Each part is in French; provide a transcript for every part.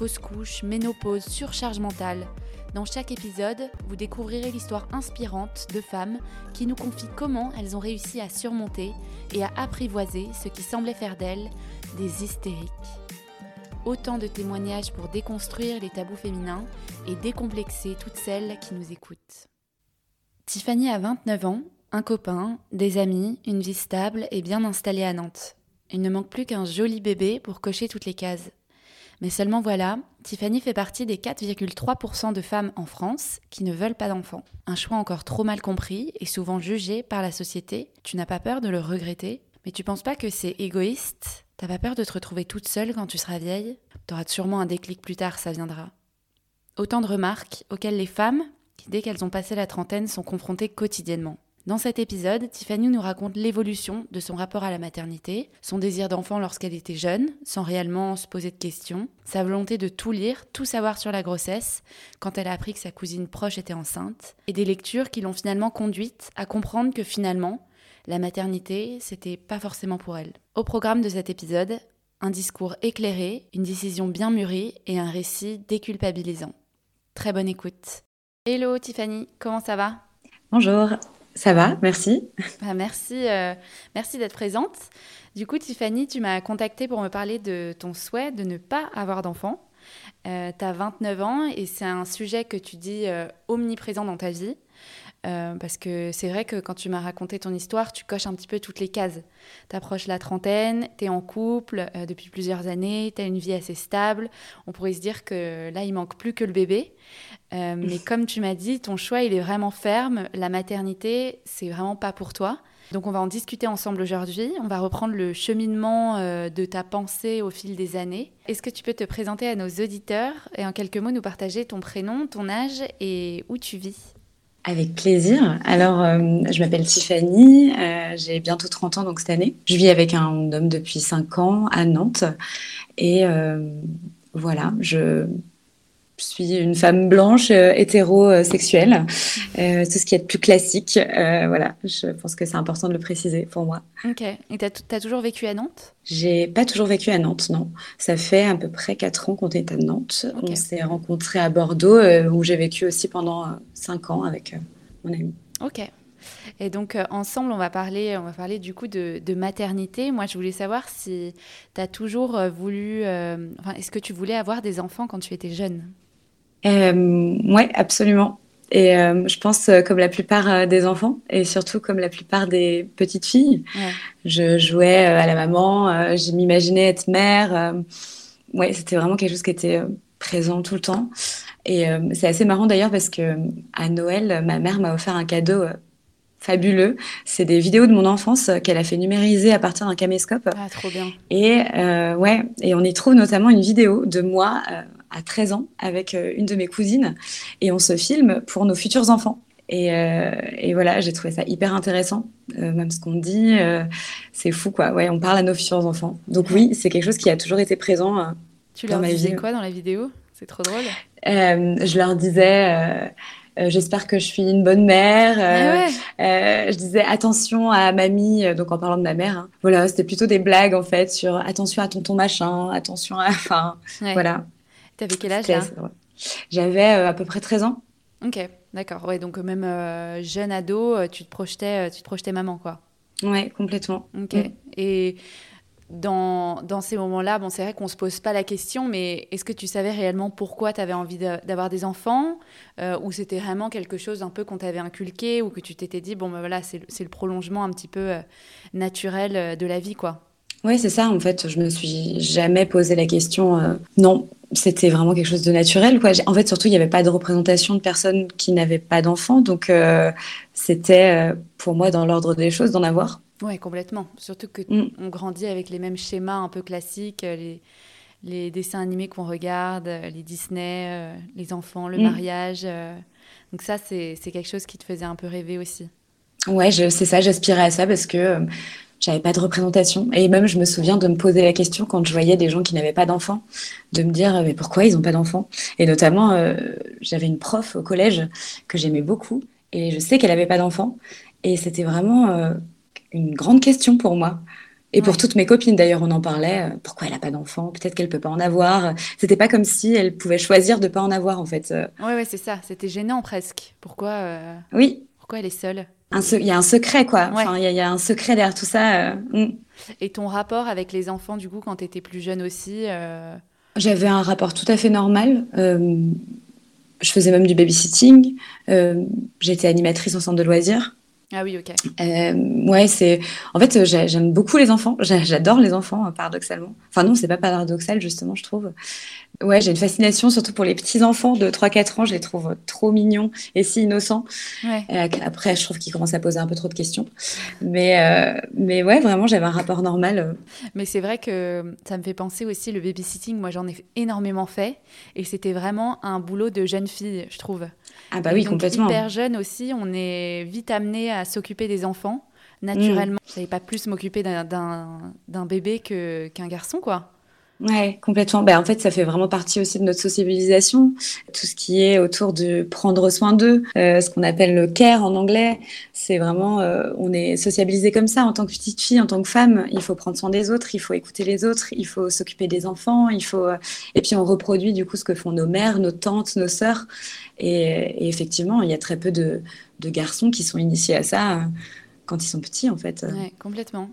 fausse couche, ménopause, surcharge mentale. Dans chaque épisode, vous découvrirez l'histoire inspirante de femmes qui nous confient comment elles ont réussi à surmonter et à apprivoiser ce qui semblait faire d'elles des hystériques. Autant de témoignages pour déconstruire les tabous féminins et décomplexer toutes celles qui nous écoutent. Tiffany a 29 ans, un copain, des amis, une vie stable et bien installée à Nantes. Il ne manque plus qu'un joli bébé pour cocher toutes les cases. Mais seulement voilà, Tiffany fait partie des 4,3% de femmes en France qui ne veulent pas d'enfants. Un choix encore trop mal compris et souvent jugé par la société. Tu n'as pas peur de le regretter? Mais tu penses pas que c'est égoïste? T'as pas peur de te retrouver toute seule quand tu seras vieille? T'auras sûrement un déclic plus tard, ça viendra. Autant de remarques auxquelles les femmes, dès qu'elles ont passé la trentaine sont confrontées quotidiennement. Dans cet épisode, Tiffany nous raconte l'évolution de son rapport à la maternité, son désir d'enfant lorsqu'elle était jeune, sans réellement se poser de questions, sa volonté de tout lire, tout savoir sur la grossesse, quand elle a appris que sa cousine proche était enceinte, et des lectures qui l'ont finalement conduite à comprendre que finalement, la maternité, c'était pas forcément pour elle. Au programme de cet épisode, un discours éclairé, une décision bien mûrie et un récit déculpabilisant. Très bonne écoute. Hello Tiffany, comment ça va? Bonjour, ça va, merci. Bah, merci euh, merci d'être présente. Du coup, Tiffany, tu m'as contactée pour me parler de ton souhait de ne pas avoir d'enfant. Euh, tu as 29 ans et c'est un sujet que tu dis euh, omniprésent dans ta vie. Euh, parce que c'est vrai que quand tu m'as raconté ton histoire, tu coches un petit peu toutes les cases. Tu approches la trentaine, tu es en couple euh, depuis plusieurs années, tu as une vie assez stable. On pourrait se dire que là, il manque plus que le bébé. Euh, mais comme tu m'as dit, ton choix, il est vraiment ferme. La maternité, c'est vraiment pas pour toi. Donc on va en discuter ensemble aujourd'hui. On va reprendre le cheminement de ta pensée au fil des années. Est-ce que tu peux te présenter à nos auditeurs et en quelques mots nous partager ton prénom, ton âge et où tu vis? Avec plaisir. Alors, euh, je m'appelle Tiffany, euh, j'ai bientôt 30 ans donc cette année. Je vis avec un homme depuis 5 ans à Nantes. Et euh, voilà, je je suis une femme blanche, euh, hétérosexuelle, euh, tout ce qui est plus classique. Euh, voilà, je pense que c'est important de le préciser pour moi. Ok. Et tu as, toujours vécu à Nantes? J'ai pas toujours vécu à Nantes, non. Ça fait à peu près 4 ans qu'on est à Nantes. On s'est rencontrés à Bordeaux, où j'ai vécu aussi pendant 5 ans avec mon ami. Ok. Et donc, ensemble, on va parler, on va parler du coup de, de maternité. Moi, je voulais savoir si tu as toujours voulu. enfin, est-ce que tu voulais avoir des enfants quand tu étais jeune? Euh, Oui, absolument. Et euh, je pense, euh, comme la plupart euh, des enfants, et surtout comme la plupart des petites filles, je jouais à la maman, je m'imaginais être mère. ouais, c'était vraiment quelque chose qui était présent tout le temps. Et c'est assez marrant d'ailleurs parce que à Noël, ma mère m'a offert un cadeau fabuleux. C'est des vidéos de mon enfance qu'elle a fait numériser à partir d'un caméscope. Ah, trop bien. Et ouais, et on y trouve notamment une vidéo de moi à 13 ans avec euh, une de mes cousines et on se filme pour nos futurs enfants. Et, euh, et voilà, j'ai trouvé ça hyper intéressant, euh, même ce qu'on dit, c'est fou quoi. Ouais, on parle à nos futurs enfants. Donc oui, c'est quelque chose qui a toujours été présent. tu leur disais quoi dans la vidéo? C'est trop drôle. je leur disais. j'espère que je suis une bonne mère. Ah je disais attention à mamie, donc en parlant de ma mère. Hein. Voilà, c'était plutôt des blagues en fait sur attention à tonton machin, attention à. Enfin, voilà. T'avais quel âge là J'avais euh, à peu près 13 ans. Ok, d'accord. Ouais, donc même euh, jeune ado, euh, tu te projetais, tu te projetais maman, quoi. Ouais, complètement. Ok. Et dans, dans ces moments-là, bon, c'est vrai qu'on se pose pas la question, mais est-ce que tu savais réellement pourquoi tu avais envie d'avoir des enfants Ou c'était vraiment quelque chose un peu qu'on t'avait inculqué ou que tu t'étais dit, bon, ben voilà, c'est le prolongement un petit peu naturel de la vie, quoi oui, c'est ça. En fait, je me suis jamais posé la question. non, c'était vraiment quelque chose de naturel. Quoi. En fait, surtout, il n'y avait pas de représentation de personnes qui n'avaient pas d'enfants. Donc, euh, c'était euh, pour moi dans l'ordre des choses d'en avoir. Oui, complètement. Surtout que mm. on grandit avec les mêmes schémas un peu classiques, les, les dessins animés qu'on regarde, les Disney, les enfants, le Mm. mariage. donc ça, c'est quelque chose qui te faisait un peu rêver aussi. Ouais, c'est ça, j'aspirais à ça parce que euh, j'avais pas de représentation. Et même, je me souviens de me poser la question quand je voyais des gens qui n'avaient pas d'enfants, de me dire, euh, mais pourquoi ils ont pas d'enfants? Et notamment, euh, j'avais une prof au collège que j'aimais beaucoup et je sais qu'elle avait pas d'enfants. Et c'était vraiment euh, une grande question pour moi. Et pour toutes mes copines, d'ailleurs, on en parlait. euh, pourquoi elle a pas d'enfants? Peut-être qu'elle peut pas en avoir. C'était pas comme si elle pouvait choisir de pas en avoir, en fait. Euh, Ouais, ouais, c'est ça. C'était gênant presque. Pourquoi, oui, pourquoi elle est seule? Un il y a un secret, quoi. Ouais. Enfin, il y a, il y a un secret derrière tout ça. euh, mm. Et ton rapport avec les enfants, du coup, quand tu étais plus jeune aussi, euh, J'avais un rapport tout à fait normal. Euh, je faisais même du babysitting. J'étais animatrice au centre de loisirs. Ah oui, ok. Euh, ouais, c'est. En fait, euh, j'ai- j'aime beaucoup les enfants. J'a- J'adore les enfants, euh, paradoxalement. Enfin, non, c'est pas paradoxal, justement, je trouve. Ouais, j'ai une fascination surtout pour les petits enfants de 3-4 ans. Je les trouve trop mignons et si innocents. Ouais. Euh, après, je trouve qu'ils commencent à poser un peu trop de questions. Mais, euh, mais ouais, vraiment, j'avais un rapport normal. Mais c'est vrai que ça me fait penser aussi le babysitting. Moi, j'en ai énormément fait. Et c'était vraiment un boulot de jeune fille, je trouve. Ah bah Et oui, donc, complètement. hyper jeune aussi, on est vite amené à s'occuper des enfants, naturellement. Mm. Je savais pas plus m'occuper d'un- bébé que qu'un garçon, quoi. Ouais, complètement. Ben, en fait, ça fait vraiment partie aussi de notre sociabilisation. Tout ce qui est autour de prendre soin d'eux, euh, ce qu'on appelle le care en anglais, c'est vraiment, euh, on est sociabilisé comme ça en tant que petite fille, en tant que femme. Il faut prendre soin des autres, il faut écouter les autres, il faut s'occuper des enfants, il faut, euh, et puis on reproduit du coup ce que font nos mères, nos tantes, nos sœurs. Et, et effectivement, il y a très peu de, de garçons qui sont initiés à ça euh, quand ils sont petits, en fait. Ouais, complètement.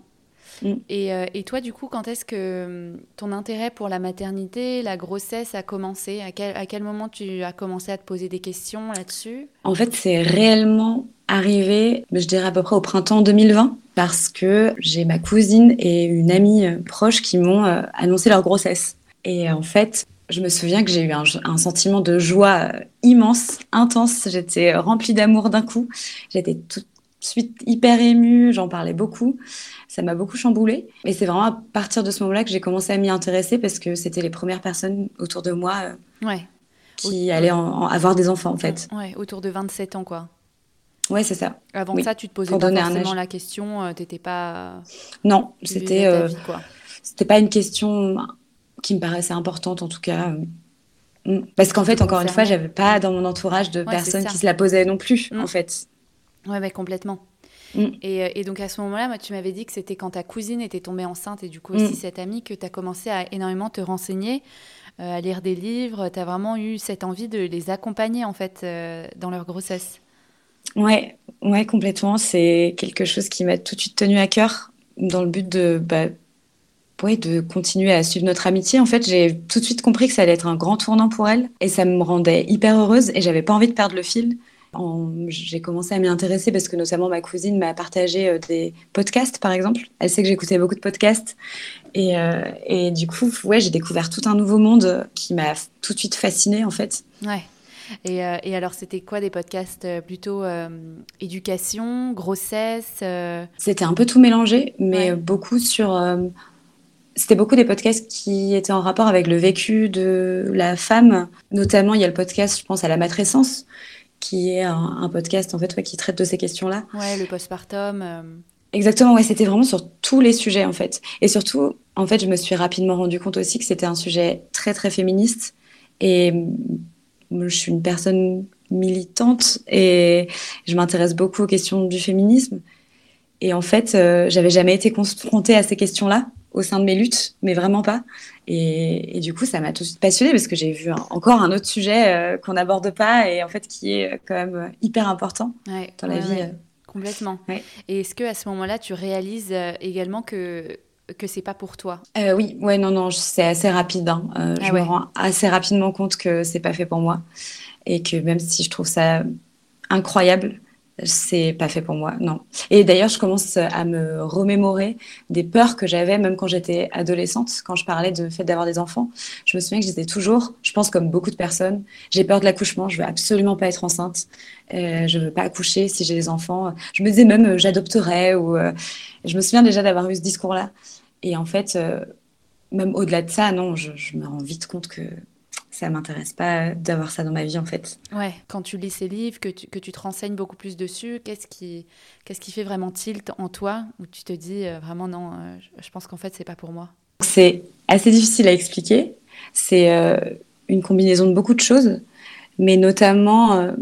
Mm. Et, euh, et toi, du coup, quand est-ce que hum, ton intérêt pour la maternité, la grossesse a commencé? À quel, à quel moment tu as commencé à te poser des questions là-dessus? En fait, c'est réellement arrivé, je dirais à peu près au printemps 2020, parce que j'ai ma cousine et une amie euh, proche qui m'ont annoncé leur grossesse. Et en fait, je me souviens que j'ai eu un, un sentiment de joie euh, immense, intense. J'étais remplie d'amour d'un coup. J'étais tout de suite hyper émue, j'en parlais beaucoup. Ça m'a beaucoup chamboulée. Et c'est vraiment à partir de ce moment-là que j'ai commencé à m'y intéresser parce que c'était les premières personnes autour de moi euh, Ouais. qui allaient en- en avoir des enfants, en fait. Ouais, autour de 27 ans, quoi. Ouais, c'est ça. Avant Oui, ça, tu te posais pour pas forcément la question, euh, t'étais pas... Non, c'était euh, c'était pas une question qui me paraissait importante en tout cas. Mm. Parce qu'en fait, encore une fois, j'avais pas dans mon entourage de Ouais, personnes qui se la posaient non plus, Mm. en fait. Ouais, ouais, complètement. Mm. Et, euh, et donc à ce moment-là, moi, tu m'avais dit que c'était quand ta cousine était tombée enceinte et du coup aussi cette amie que tu as commencé à énormément te renseigner, euh, à lire des livres. Tu as vraiment eu cette envie de les accompagner en fait euh, dans leur grossesse. Ouais, ouais, complètement. C'est quelque chose qui m'a tout de suite tenu à cœur dans le but de, bah, ouais, de continuer à suivre notre amitié. En fait, j'ai tout de suite compris que ça allait être un grand tournant pour elle et ça me rendait hyper heureuse et j'avais pas envie de perdre le fil. En- J'ai commencé à m'y intéresser parce que notamment ma cousine m'a partagé euh, des podcasts, par exemple. Elle sait que j'écoutais beaucoup de podcasts. Et, euh, et du coup, ouais, j'ai découvert tout un nouveau monde qui m'a tout de suite fascinée, en fait. Ouais. Et, euh, et alors, c'était quoi des podcasts euh, plutôt euh, éducation, grossesse euh, C'était un peu tout mélangé, mais Ouais. beaucoup sur. C'était beaucoup des podcasts qui étaient en rapport avec le vécu de la femme. Notamment, il y a le podcast, je pense, à la matrescence, qui est un, un podcast en fait ouais, qui traite de ces questions-là. Ouais, le postpartum. euh, Exactement, ouais, c'était vraiment sur tous les sujets en fait. Et surtout, en fait, je me suis rapidement rendu compte aussi que c'était un sujet très très féministe. Et mm, je suis une personne militante et je m'intéresse beaucoup aux questions du féminisme. Et en fait, euh, j'avais jamais été confrontée à ces questions-là au sein de mes luttes, mais vraiment pas. Et, et du coup, ça m'a tout de suite passionnée parce que j'ai vu un- encore un autre sujet euh, qu'on n'aborde pas et en fait qui est euh, quand même euh, hyper important ouais, dans la ouais, vie. ouais. Complètement. Et est-ce que à ce moment-là, tu réalises également que que c'est pas pour toi? Euh, oui, ouais, non, non, c'est assez rapide. hein. Euh, Ah je me rends assez rapidement compte que c'est pas fait pour moi et que même si je trouve ça incroyable, c'est pas fait pour moi, non. Et d'ailleurs, je commence à me remémorer des peurs que j'avais même quand j'étais adolescente, quand je parlais de fait d'avoir des enfants. Je me souviens que j'étais toujours, je pense comme beaucoup de personnes, j'ai peur de l'accouchement, je veux absolument pas être enceinte, euh, je veux pas accoucher si j'ai des enfants. Je me disais même euh, j'adopterais ou euh, je me souviens déjà d'avoir eu ce discours-là. Et en fait, euh, même au-delà de ça, non, je, je, me rends vite compte que ça m'intéresse pas d'avoir ça dans ma vie en fait. Ouais, quand tu lis ces livres, que tu, que tu te renseignes beaucoup plus dessus, qu'est-ce qui, qu'est-ce qui fait vraiment tilt en toi où tu te dis euh, vraiment non, euh, je pense qu'en fait c'est pas pour moi C'est assez difficile à expliquer. C'est euh, une combinaison de beaucoup de choses, mais notamment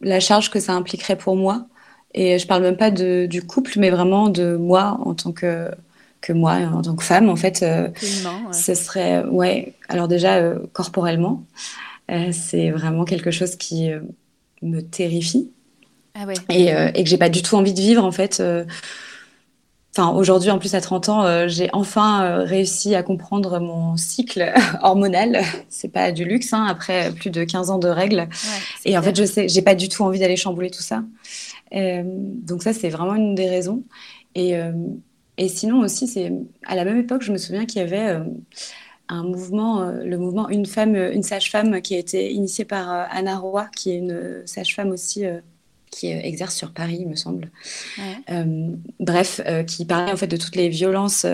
la charge que ça impliquerait pour moi. Et je parle même pas de, du couple, mais vraiment de moi en tant que que moi en tant que femme en fait euh, ce serait ouais alors déjà euh, corporellement euh, c'est vraiment quelque chose qui me terrifie ah ouais. et, et, que j'ai pas du tout envie de vivre en fait Enfin, aujourd'hui, en plus à 30 ans, j'ai enfin réussi à comprendre mon cycle hormonal. C'est pas du luxe, hein, après plus de 15 ans de règles. et en fait, je sais, j'ai pas du tout envie d'aller chambouler tout ça. donc ça, c'est vraiment une des raisons. Et, et sinon aussi, c'est à la même époque, je me souviens qu'il y avait euh, un mouvement, euh, le mouvement Une femme, une sage-femme, qui a été initié par euh, Anna Roy, qui est une sage-femme aussi qui exerce sur Paris, il me semble. bref, qui parlait en fait de toutes les violences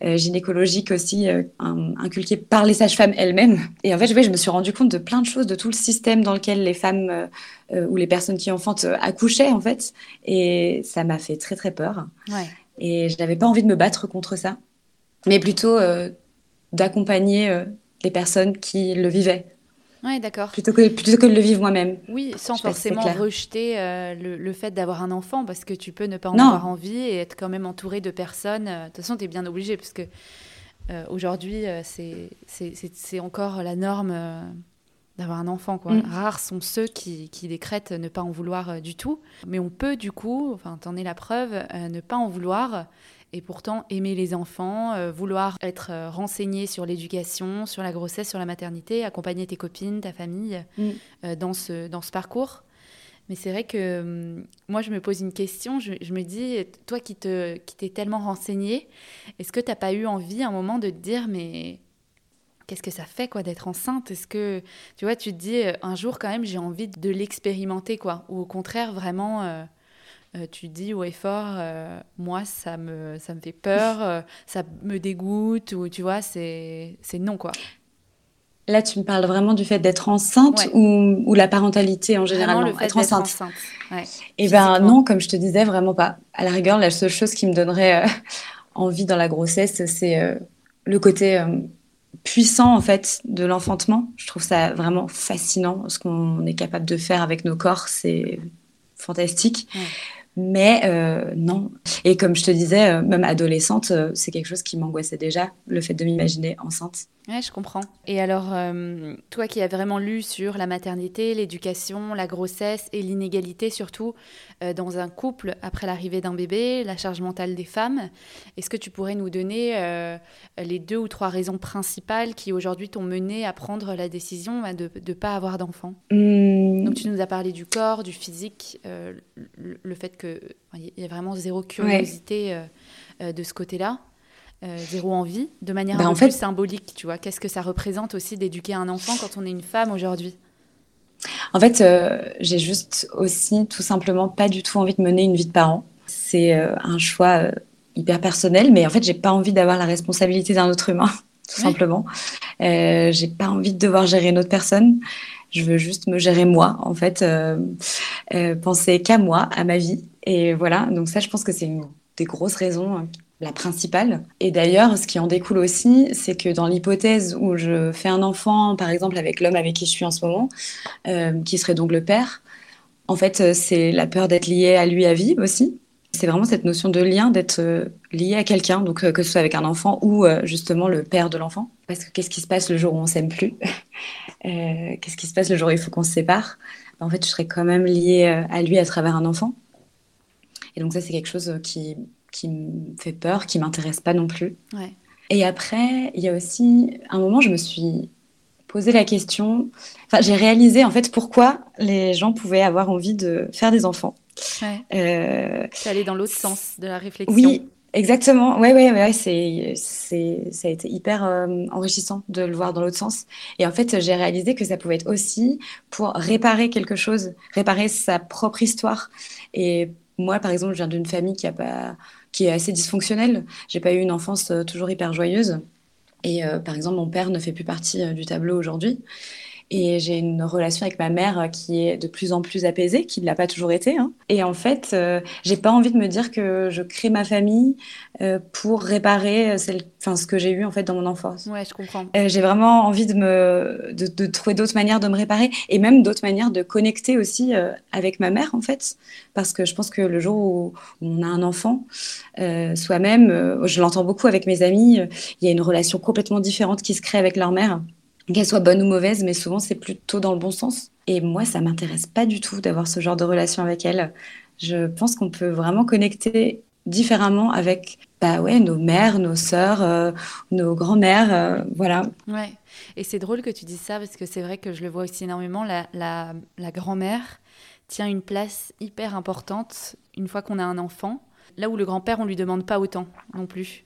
gynécologiques aussi inculquées par les sages-femmes elles-mêmes. Et en fait, je me suis rendu compte de plein de choses, de tout le système dans lequel les femmes ou les personnes qui enfantent accouchaient en fait. Et ça m'a fait très très peur. Ouais. Et je n'avais pas envie de me battre contre ça, mais plutôt euh, d'accompagner euh, les personnes qui le vivaient. Oui, d'accord. Plutôt que, plutôt que de le vivre moi-même. Oui, sans forcément rejeter euh, le, fait d'avoir un enfant, parce que tu peux ne pas en avoir envie et être quand même entouré de personnes. De toute façon, tu es bien obligé, parce que aujourd'hui, c'est encore la norme d'avoir un enfant. Quoi. Mm. Rares sont ceux qui, qui, décrètent ne pas en vouloir euh, du tout. Mais on peut du coup, enfin, t'en es la preuve, euh, ne pas en vouloir et pourtant aimer les enfants, euh, vouloir être renseigné sur l'éducation, sur la grossesse, sur la maternité, accompagner tes copines, ta famille mm. dans, ce, dans ce parcours. Mais c'est vrai que hum, moi, je me pose une question. Je, je me dis, toi qui t'es qui tellement renseigné, est-ce que tu n'as pas eu envie à un moment de te dire, mais qu'est-ce que ça fait quoi d'être enceinte? Est-ce que tu vois, tu te dis euh, un jour quand même j'ai envie de l'expérimenter quoi? Ou au contraire vraiment euh, euh, tu te dis au effort moi ça me ça me fait peur, ça me dégoûte ou tu vois c'est c'est non quoi. Là, tu me parles vraiment du fait d'être enceinte ou, ou, la parentalité en général le fait Être enceinte? enceinte. Ouais, Et eh ben non, comme je te disais, vraiment pas. À la rigueur, la seule chose qui me donnerait envie dans la grossesse, c'est le côté puissant en fait de l'enfantement. Je trouve ça vraiment fascinant ce qu'on est capable de faire avec nos corps, c'est fantastique. Mais euh, non. Et comme je te disais, euh, même adolescente, euh, c'est quelque chose qui m'angoissait déjà, le fait de m'imaginer enceinte. Ouais, je comprends. Et alors, toi qui as vraiment lu sur la maternité, l'éducation, la grossesse et l'inégalité surtout dans un couple après l'arrivée d'un bébé, la charge mentale des femmes, est-ce que tu pourrais nous donner euh, les deux ou trois raisons principales qui aujourd'hui t'ont mené à prendre la décision bah, de ne pas avoir d'enfant? Mmh. Donc tu nous as parlé du corps, du physique, le, le, fait qu'il y a vraiment zéro curiosité de ce côté-là. Euh, zéro envie, de manière bah, un peu plus symbolique, tu vois. Qu'est-ce que ça représente aussi d'éduquer un enfant quand on est une femme aujourd'hui? En fait, euh, j'ai juste aussi tout simplement pas du tout envie de mener une vie de parent. C'est euh, un choix hyper personnel, mais en fait, j'ai pas envie d'avoir la responsabilité d'un autre humain, tout simplement. j'ai pas envie de devoir gérer une autre personne. Je veux juste me gérer moi, en fait, penser qu'à moi, à ma vie. Et voilà, donc ça, je pense que c'est une des grosses raisons la principale. Et d'ailleurs, ce qui en découle aussi, c'est que dans l'hypothèse où je fais un enfant, par exemple avec l'homme avec qui je suis en ce moment, euh, qui serait donc le père, en fait, euh, c'est la peur d'être lié à lui à vie aussi. C'est vraiment cette notion de lien, d'être euh, lié à quelqu'un, donc que ce soit avec un enfant ou justement le père de l'enfant. Parce que qu'est-ce qui se passe le jour où on s'aime plus? Qu'est-ce qui se passe le jour où il faut qu'on se sépare? En fait, je serais quand même liée à lui à travers un enfant. Et donc ça, c'est quelque chose qui qui me fait peur, qui m'intéresse pas non plus. Et après, il y a aussi un moment, je me suis posé la question. Enfin, j'ai réalisé en fait pourquoi les gens pouvaient avoir envie de faire des enfants. Ouais. Euh... aller dans l'autre sens de la réflexion. Oui, exactement. Ouais, ouais, ouais. C'est, c'est, ça a été hyper euh, enrichissant de le voir dans l'autre sens. Et en fait, j'ai réalisé que ça pouvait être aussi pour réparer quelque chose, réparer sa propre histoire. Et moi, par exemple, je viens d'une famille qui a pas qui est assez dysfonctionnelle. J'ai pas eu une enfance euh, toujours hyper joyeuse. Et par exemple, mon père ne fait plus partie du tableau aujourd'hui. Et j'ai une relation avec ma mère qui est de plus en plus apaisée, qui ne l'a pas toujours été. Hein. Et en fait, euh, j'ai pas envie de me dire que je crée ma famille euh, pour réparer euh, celle, enfin, ce que j'ai eu en fait dans mon enfance. Ouais, je comprends. Euh, j'ai vraiment envie de me, de, de trouver d'autres manières de me réparer et même d'autres manières de connecter aussi euh, avec ma mère en fait, parce que je pense que le jour où, on a un enfant, euh, soi-même, je l'entends beaucoup avec mes amis, il y a une relation complètement différente qui se crée avec leur mère qu'elle soit bonne ou mauvaise, mais souvent c'est plutôt dans le bon sens. Et moi, ça m'intéresse pas du tout d'avoir ce genre de relation avec elle. Je pense qu'on peut vraiment connecter différemment avec bah ouais, nos mères, nos sœurs, euh, nos grands-mères, euh, voilà. Ouais, et c'est drôle que tu dises ça parce que c'est vrai que je le vois aussi énormément. La, la, grand-mère tient une place hyper importante une fois qu'on a un enfant, là où le grand-père, on lui demande pas autant non plus.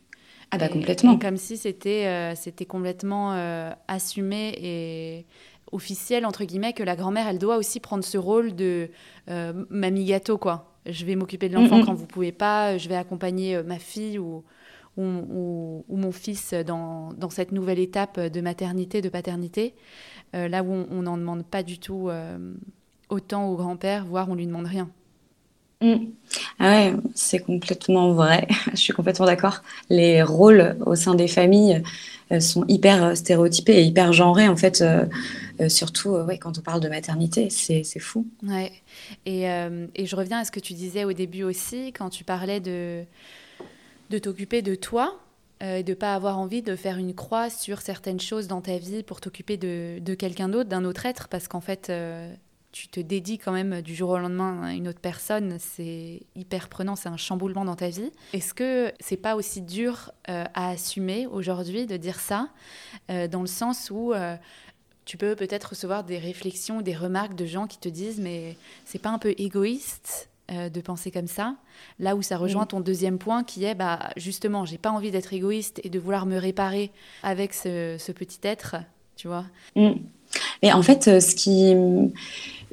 Ah bah complètement. comme si c'était euh, c'était complètement euh, assumé et officiel entre guillemets que la grand-mère elle doit aussi prendre ce rôle de euh, mamie gâteau quoi. Je vais m'occuper de l'enfant quand vous pouvez pas, je vais accompagner ma fille ou ou, ou, mon fils dans, dans, cette nouvelle étape de maternité, de paternité, là où on n'en demande pas du tout autant au grand-père, voire on lui demande rien. Mm. Ah ouais, c'est complètement vrai. Je suis complètement d'accord. Les rôles au sein des familles euh, sont hyper euh, stéréotypés et hyper genrés en fait. Euh, surtout ouais, quand on parle de maternité, c'est fou. Ouais. Et, et, je reviens à ce que tu disais au début aussi, quand tu parlais de, de t'occuper de toi et de ne pas avoir envie de faire une croix sur certaines choses dans ta vie pour t'occuper de, de quelqu'un d'autre, d'un autre être, parce qu'en fait, tu te dédies quand même du jour au lendemain à une autre personne, c'est hyper prenant, c'est un chamboulement dans ta vie. Est-ce que c'est pas aussi dur euh, à assumer aujourd'hui de dire ça, euh, dans le sens où euh, tu peux peut-être recevoir des réflexions, des remarques de gens qui te disent mais c'est pas un peu égoïste de penser comme ça, là où ça rejoint ton deuxième point qui est bah justement j'ai pas envie d'être égoïste et de vouloir me réparer avec ce, petit être, tu vois? Mm. Et en fait, ce qui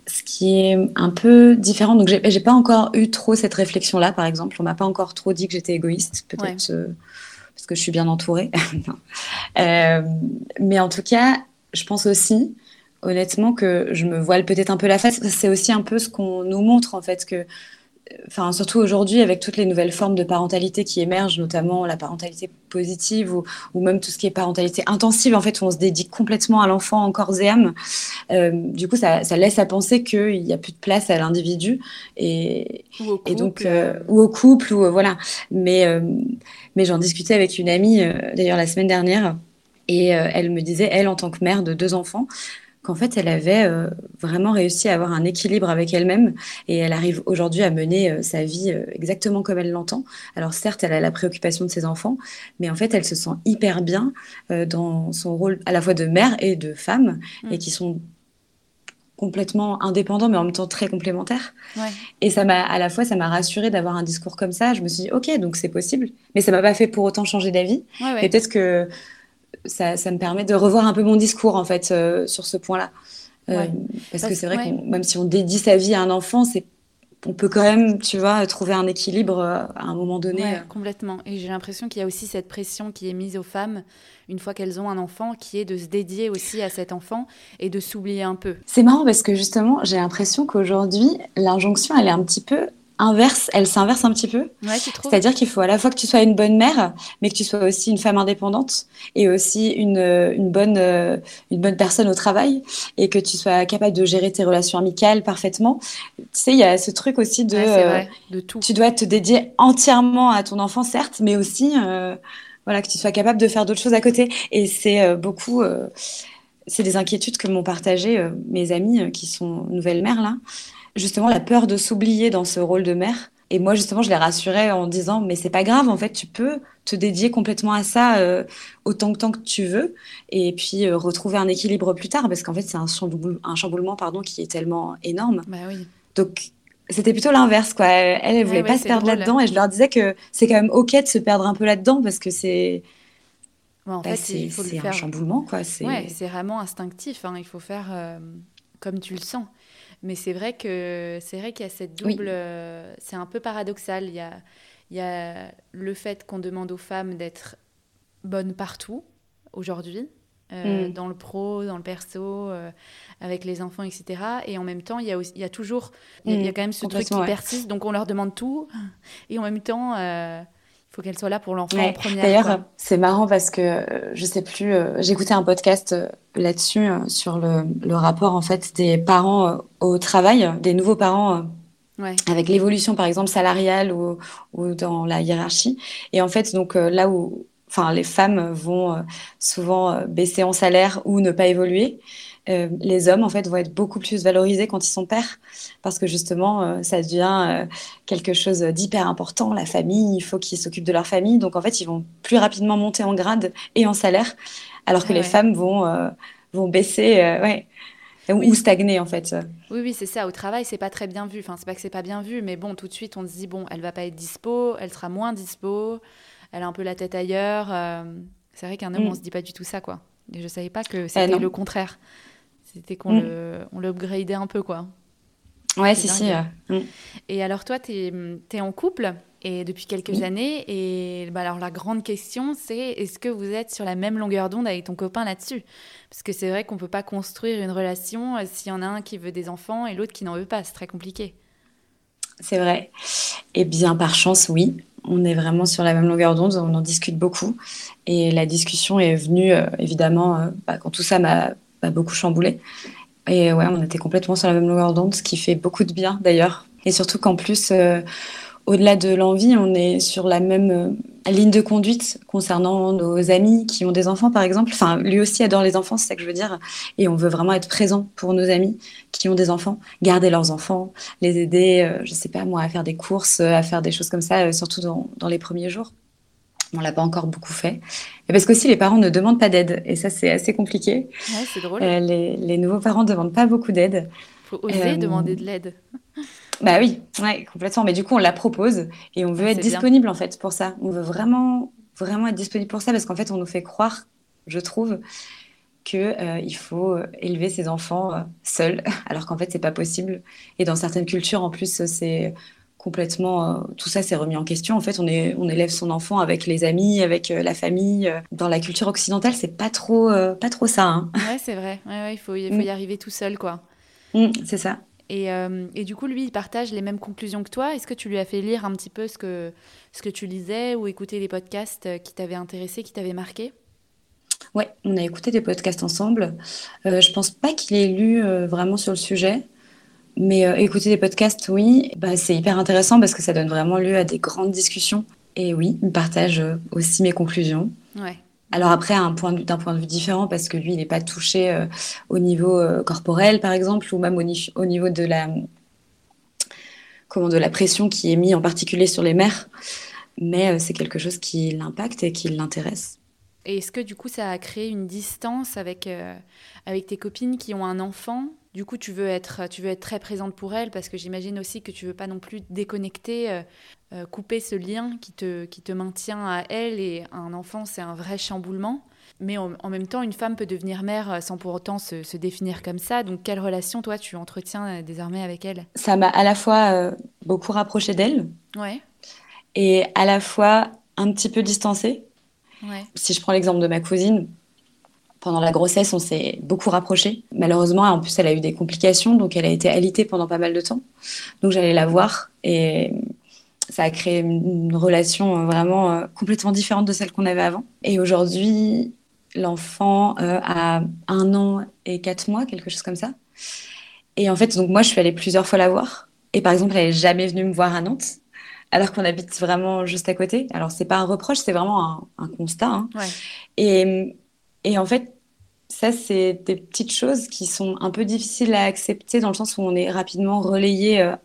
ce qui est un peu différent. Donc, j'ai pas encore eu trop cette réflexion-là, par exemple. On m'a pas encore trop dit que j'étais égoïste, peut-être euh, parce que je suis bien entourée. euh, mais en tout cas, je pense aussi, honnêtement, que je me voile peut-être un peu la face. C'est aussi un peu ce qu'on nous montre, en fait, que enfin, surtout aujourd'hui avec toutes les nouvelles formes de parentalité qui émergent, notamment la parentalité positive ou, ou même tout ce qui est parentalité intensive, en fait, où on se dédie complètement à l'enfant en corps et âme. Euh, du coup, ça, ça, laisse à penser qu'il n'y a plus de place à l'individu et, et donc euh, ou au couple ou euh, voilà. Mais mais j'en discutais avec une amie d'ailleurs la semaine dernière et elle me disait, elle en tant que mère de deux enfants qu'en fait, elle avait euh, vraiment réussi à avoir un équilibre avec elle-même et elle arrive aujourd'hui à mener euh, sa vie euh, exactement comme elle l'entend. Alors certes, elle a la préoccupation de ses enfants, mais en fait, elle se sent hyper bien dans son rôle à la fois de mère et de femme et mm. qui sont complètement indépendants mais en même temps très complémentaires. Et ça m'a à la fois ça m'a rassurée d'avoir un discours comme ça. Je me suis dit OK, donc c'est possible, mais ça m'a pas fait pour autant changer d'avis. et peut-être que ça, me permet de revoir un peu mon discours en fait euh, sur ce point-là. Euh, parce, que c'est vrai que même si on dédie sa vie à un enfant, c'est on peut quand même, tu vois, trouver un équilibre euh, à un moment donné. complètement. Et j'ai l'impression qu'il y a aussi cette pression qui est mise aux femmes une fois qu'elles ont un enfant, qui est de se dédier aussi à cet enfant et de s'oublier un peu. C'est marrant parce que justement, j'ai l'impression qu'aujourd'hui, l'injonction, elle est un petit peu inverse, elle s'inverse un petit peu. C'est-à-dire qu'il faut à la fois que tu sois une bonne mère, mais que tu sois aussi une femme indépendante et aussi une, une, bonne, euh, une bonne personne au travail et que tu sois capable de gérer tes relations amicales parfaitement. Tu sais, il y a ce truc aussi de, euh, de tout. tu dois te dédier entièrement à ton enfant, certes, mais aussi euh, voilà, que tu sois capable de faire d'autres choses à côté. Et c'est beaucoup c'est des inquiétudes que m'ont partagées mes amies qui sont nouvelles mères là justement la peur de s'oublier dans ce rôle de mère. Et moi, justement, je les rassurais en disant, mais c'est pas grave, en fait, tu peux te dédier complètement à ça euh, autant que temps que tu veux, et puis euh, retrouver un équilibre plus tard, parce qu'en fait, c'est un, un, chamboulement pardon, qui est tellement énorme. Bah oui. Donc, c'était plutôt l'inverse, quoi. Elle, elle voulait pas se perdre là-dedans, et je leur disais que c'est quand même ok de se perdre un peu là-dedans, parce que c'est. en bah, fait, faire. un chamboulement, quoi. C'est vraiment instinctif. Hein. Il faut faire euh, comme tu le sens. Mais c'est vrai que c'est vrai qu'il y a cette double. Euh, c'est un peu paradoxal. Il y a, il y a le fait qu'on demande aux femmes d'être bonnes partout, aujourd'hui, mm. dans le pro, dans le perso, avec les enfants, etc. Et en même temps, il y a, aussi, il y a toujours, il y, a, quand même ce truc qui persiste, donc on leur demande tout, et en même temps faut qu'elle soit là pour l'enfant en première. D'ailleurs, c'est marrant parce que euh, je sais plus, euh, j'écoutais un podcast euh, là-dessus sur le, le, rapport en fait des parents au travail, des nouveaux parents. Avec l'évolution, par exemple, salariale ou, ou, dans la hiérarchie. Et en fait, donc là où enfin, les femmes vont souvent baisser en salaire ou ne pas évoluer, euh, les hommes en fait vont être beaucoup plus valorisés quand ils sont pères parce que justement euh, ça devient euh, quelque chose d'hyper important la famille il faut qu'ils s'occupent de leur famille donc en fait ils vont plus rapidement monter en grade et en salaire alors que les femmes vont vont baisser ouais ou stagner en fait. Oui, oui, c'est ça. Au travail, c'est pas très bien vu. Enfin, c'est pas que c'est pas bien vu, mais bon, tout de suite, on se dit bon, elle va pas être dispo, elle sera moins dispo, elle a un peu la tête ailleurs. c'est vrai qu'un homme, mm. on se dit pas du tout ça, quoi. Et je savais pas que c'était le contraire. C'était qu'on mm. le, on l'upgradait un peu, quoi. Ouais, si, si. Mm. Et alors, toi, tu es, en couple et depuis quelques années. Et bah, alors, la grande question, c'est est-ce que vous êtes sur la même longueur d'onde avec ton copain là-dessus? Parce que c'est vrai qu'on ne peut pas construire une relation euh, s'il y en a un qui veut des enfants et l'autre qui n'en veut pas. C'est très compliqué. C'est vrai. Et bien, par chance, oui. On est vraiment sur la même longueur d'onde, on en discute beaucoup. Et la discussion est venue, euh, évidemment, euh, bah, quand tout ça m'a beaucoup chamboulé. Et ouais, on était complètement sur la même longueur d'onde, ce qui fait beaucoup de bien d'ailleurs. Et surtout qu'en plus, euh, au-delà de l'envie, on est sur la même euh, ligne de conduite concernant nos amis qui ont des enfants, par exemple. Enfin, lui aussi adore les enfants, c'est ça que je veux dire. Et on veut vraiment être présent pour nos amis qui ont des enfants, garder leurs enfants, les aider, euh, je sais pas moi, à faire des courses, à faire des choses comme ça, surtout dans, dans les premiers jours. On l'a pas encore beaucoup fait. Et parce qu'aussi, les parents ne demandent pas d'aide. Et ça, c'est assez compliqué. Ouais, c'est drôle. Euh, les, nouveaux parents ne demandent pas beaucoup d'aide. Il faut oser euh, demander de l'aide. Bah oui, ouais, complètement. Mais du coup, on la propose et on veut être disponible, en fait, pour ça. On veut vraiment, vraiment être disponible pour ça parce qu'en fait, on nous fait croire, je trouve, qu'il euh, il faut élever ses enfants seuls, alors qu'en fait, c'est pas possible. Et dans certaines cultures, en plus, c'est complètement euh, tout ça s'est remis en question. En fait, on, est, on élève son enfant avec les amis, avec euh, la famille. Euh. Dans la culture occidentale, c'est pas trop, pas trop ça. Hein. Ouais, c'est vrai. Ouais, il faut, il faut y mm. arriver tout seul, quoi. Mm, c'est ça. Et, et, du coup, lui, il partage les mêmes conclusions que toi. Est-ce que tu lui as fait lire un petit peu ce que, ce que tu lisais ou écouter les podcasts qui t'avaient intéressé, qui t'avaient marqué? Ouais, on a écouté des podcasts ensemble. je pense pas qu'il ait lu vraiment sur le sujet. Mais euh, écouter des podcasts, oui, bah, c'est hyper intéressant parce que ça donne vraiment lieu à des grandes discussions. Et oui, il partage euh, aussi mes conclusions. Ouais. Alors après, d'un point, de, point de vue différent, parce que lui, il n'est pas touché euh, au niveau corporel, par exemple, ou même au, au, niveau de la, comment, de la pression qui est mise en particulier sur les mères. Mais c'est quelque chose qui l'impacte et qui l'intéresse. Et est-ce que du coup, ça a créé une distance avec, avec tes copines qui ont un enfant? Du coup, tu veux être, tu veux être très présente pour elle parce que j'imagine aussi que tu veux pas non plus déconnecter, euh, euh, couper ce lien qui te, qui te maintient à elle et un enfant, c'est un vrai chamboulement. Mais en, même temps, une femme peut devenir mère euh, sans pour autant se, définir comme ça. Donc, quelle relation, toi, tu entretiens désormais avec elle? Ça m'a à la fois beaucoup rapproché d'elle. Ouais. Et à la fois un petit peu distancée. Ouais. Si je prends l'exemple de ma cousine, pendant la grossesse, on s'est beaucoup rapprochés. Malheureusement, en plus, elle a eu des complications, donc elle a été alitée pendant pas mal de temps. Donc j'allais la voir et ça a créé une relation vraiment euh, complètement différente de celle qu'on avait avant. Et aujourd'hui, l'enfant euh, a un an et quatre mois, quelque chose comme ça. Et en fait, donc moi, je suis allée plusieurs fois la voir. Et par exemple, elle n'est jamais venue me voir à Nantes, alors qu'on habite vraiment juste à côté. Alors, c'est pas un reproche, c'est vraiment un, constat. Hein. Ouais. Et et en fait, ça, c'est des petites choses qui sont un peu difficiles à accepter dans le sens où on est rapidement relayé euh,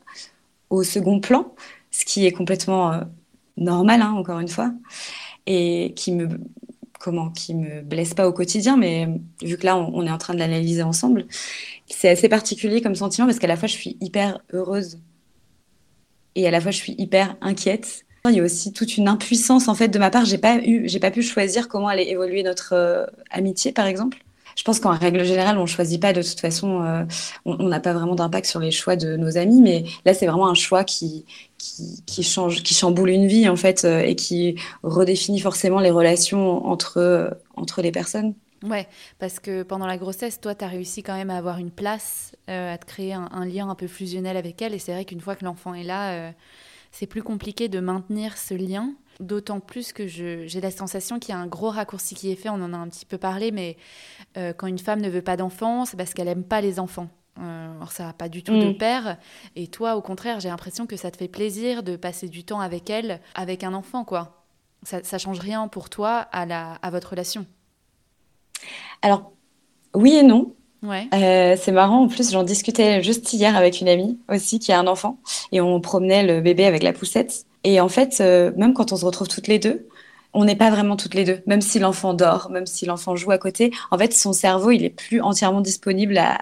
au second plan, ce qui est complètement euh, normal, hein, encore une fois, et qui me comment qui me blesse pas au quotidien, mais vu que là on, on est en train de l'analyser ensemble, c'est assez particulier comme sentiment parce qu'à la fois je suis hyper heureuse et à la fois je suis hyper inquiète il y a aussi toute une impuissance en fait de ma part. J'ai pas eu, j'ai pas pu choisir comment allait évoluer notre euh, amitié, par exemple. je pense qu'en règle générale, on choisit pas de toute façon, euh, on n'a pas vraiment d'impact sur les choix de nos amis, mais là, c'est vraiment un choix qui, qui, change, qui chamboule une vie en fait, euh, et qui redéfinit forcément les relations entre, entre les personnes. Ouais, parce que pendant la grossesse, toi, tu as réussi quand même à avoir une place, à te créer un, lien un peu fusionnel avec elle, et c'est vrai qu'une fois que l'enfant est là, c'est plus compliqué de maintenir ce lien. D'autant plus que j'ai la sensation qu'il y a un gros raccourci qui est fait, on en a un petit peu parlé, mais euh, quand une femme ne veut pas d'enfants, c'est parce qu'elle n'aime pas les enfants. Euh, alors ça n'a pas du tout de mm. père. Et toi, au contraire, j'ai l'impression que ça te fait plaisir de passer du temps avec elle, avec un enfant, quoi. Ça, ça change rien pour toi à, la, à votre relation? Alors, oui et non. Euh, c'est marrant, en plus, j'en discutais juste hier avec une amie aussi qui a un enfant et on promenait le bébé avec la poussette. Et en fait, euh, même quand on se retrouve toutes les deux, on n'est pas vraiment toutes les deux. Même si l'enfant dort, même si l'enfant joue à côté, en fait, son cerveau, il est plus entièrement disponible à,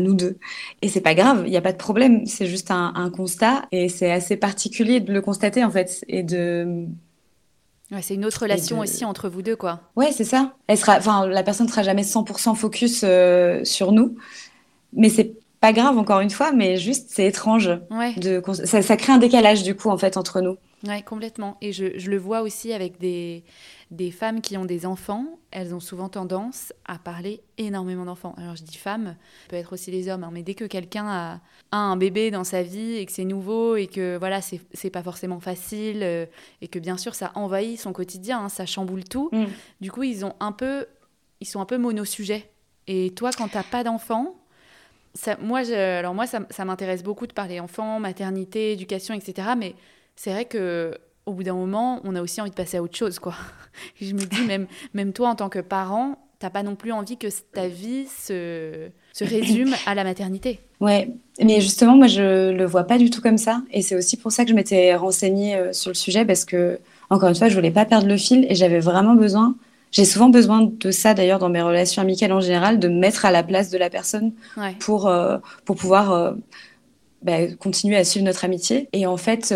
nous deux. Et c'est pas grave, il n'y a pas de problème. C'est juste un, constat et c'est assez particulier de le constater, en fait, et de. C'est une autre relation aussi entre vous deux, quoi. Ouais, c'est ça. Elle sera, enfin, la personne ne sera jamais 100% focus euh, sur nous, mais c'est pas grave encore une fois, mais juste c'est étrange. De, ça, crée un décalage du coup en fait entre nous. Ouais, complètement. Et je, je, le vois aussi avec des, des femmes qui ont des enfants. Elles ont souvent tendance à parler énormément d'enfants. Alors je dis femmes, peut être aussi les hommes, hein, mais dès que quelqu'un a, un bébé dans sa vie et que c'est nouveau et que voilà, c'est pas forcément facile euh, et que bien sûr ça envahit son quotidien, hein, ça chamboule tout. Mm. Du coup, ils ont un peu, ils sont un peu monosujets. Et toi, quand t'as pas d'enfants, moi, alors moi, ça, m'intéresse beaucoup de parler enfants, maternité, éducation, etc. Mais c'est vrai que au bout d'un moment, on a aussi envie de passer à autre chose, quoi. je me dis, même, même toi, en tant que parent, t'as pas non plus envie que ta vie se, se résume à la maternité. Ouais, mais justement, moi, je le vois pas du tout comme ça. Et c'est aussi pour ça que je m'étais renseignée euh, sur le sujet, parce que, encore une fois, je voulais pas perdre le fil et j'avais vraiment besoin j'ai souvent besoin de ça d'ailleurs dans mes relations amicales en général, de me mettre à la place de la personne pour, euh, pour pouvoir euh, bah, continuer à suivre notre amitié. Et en fait,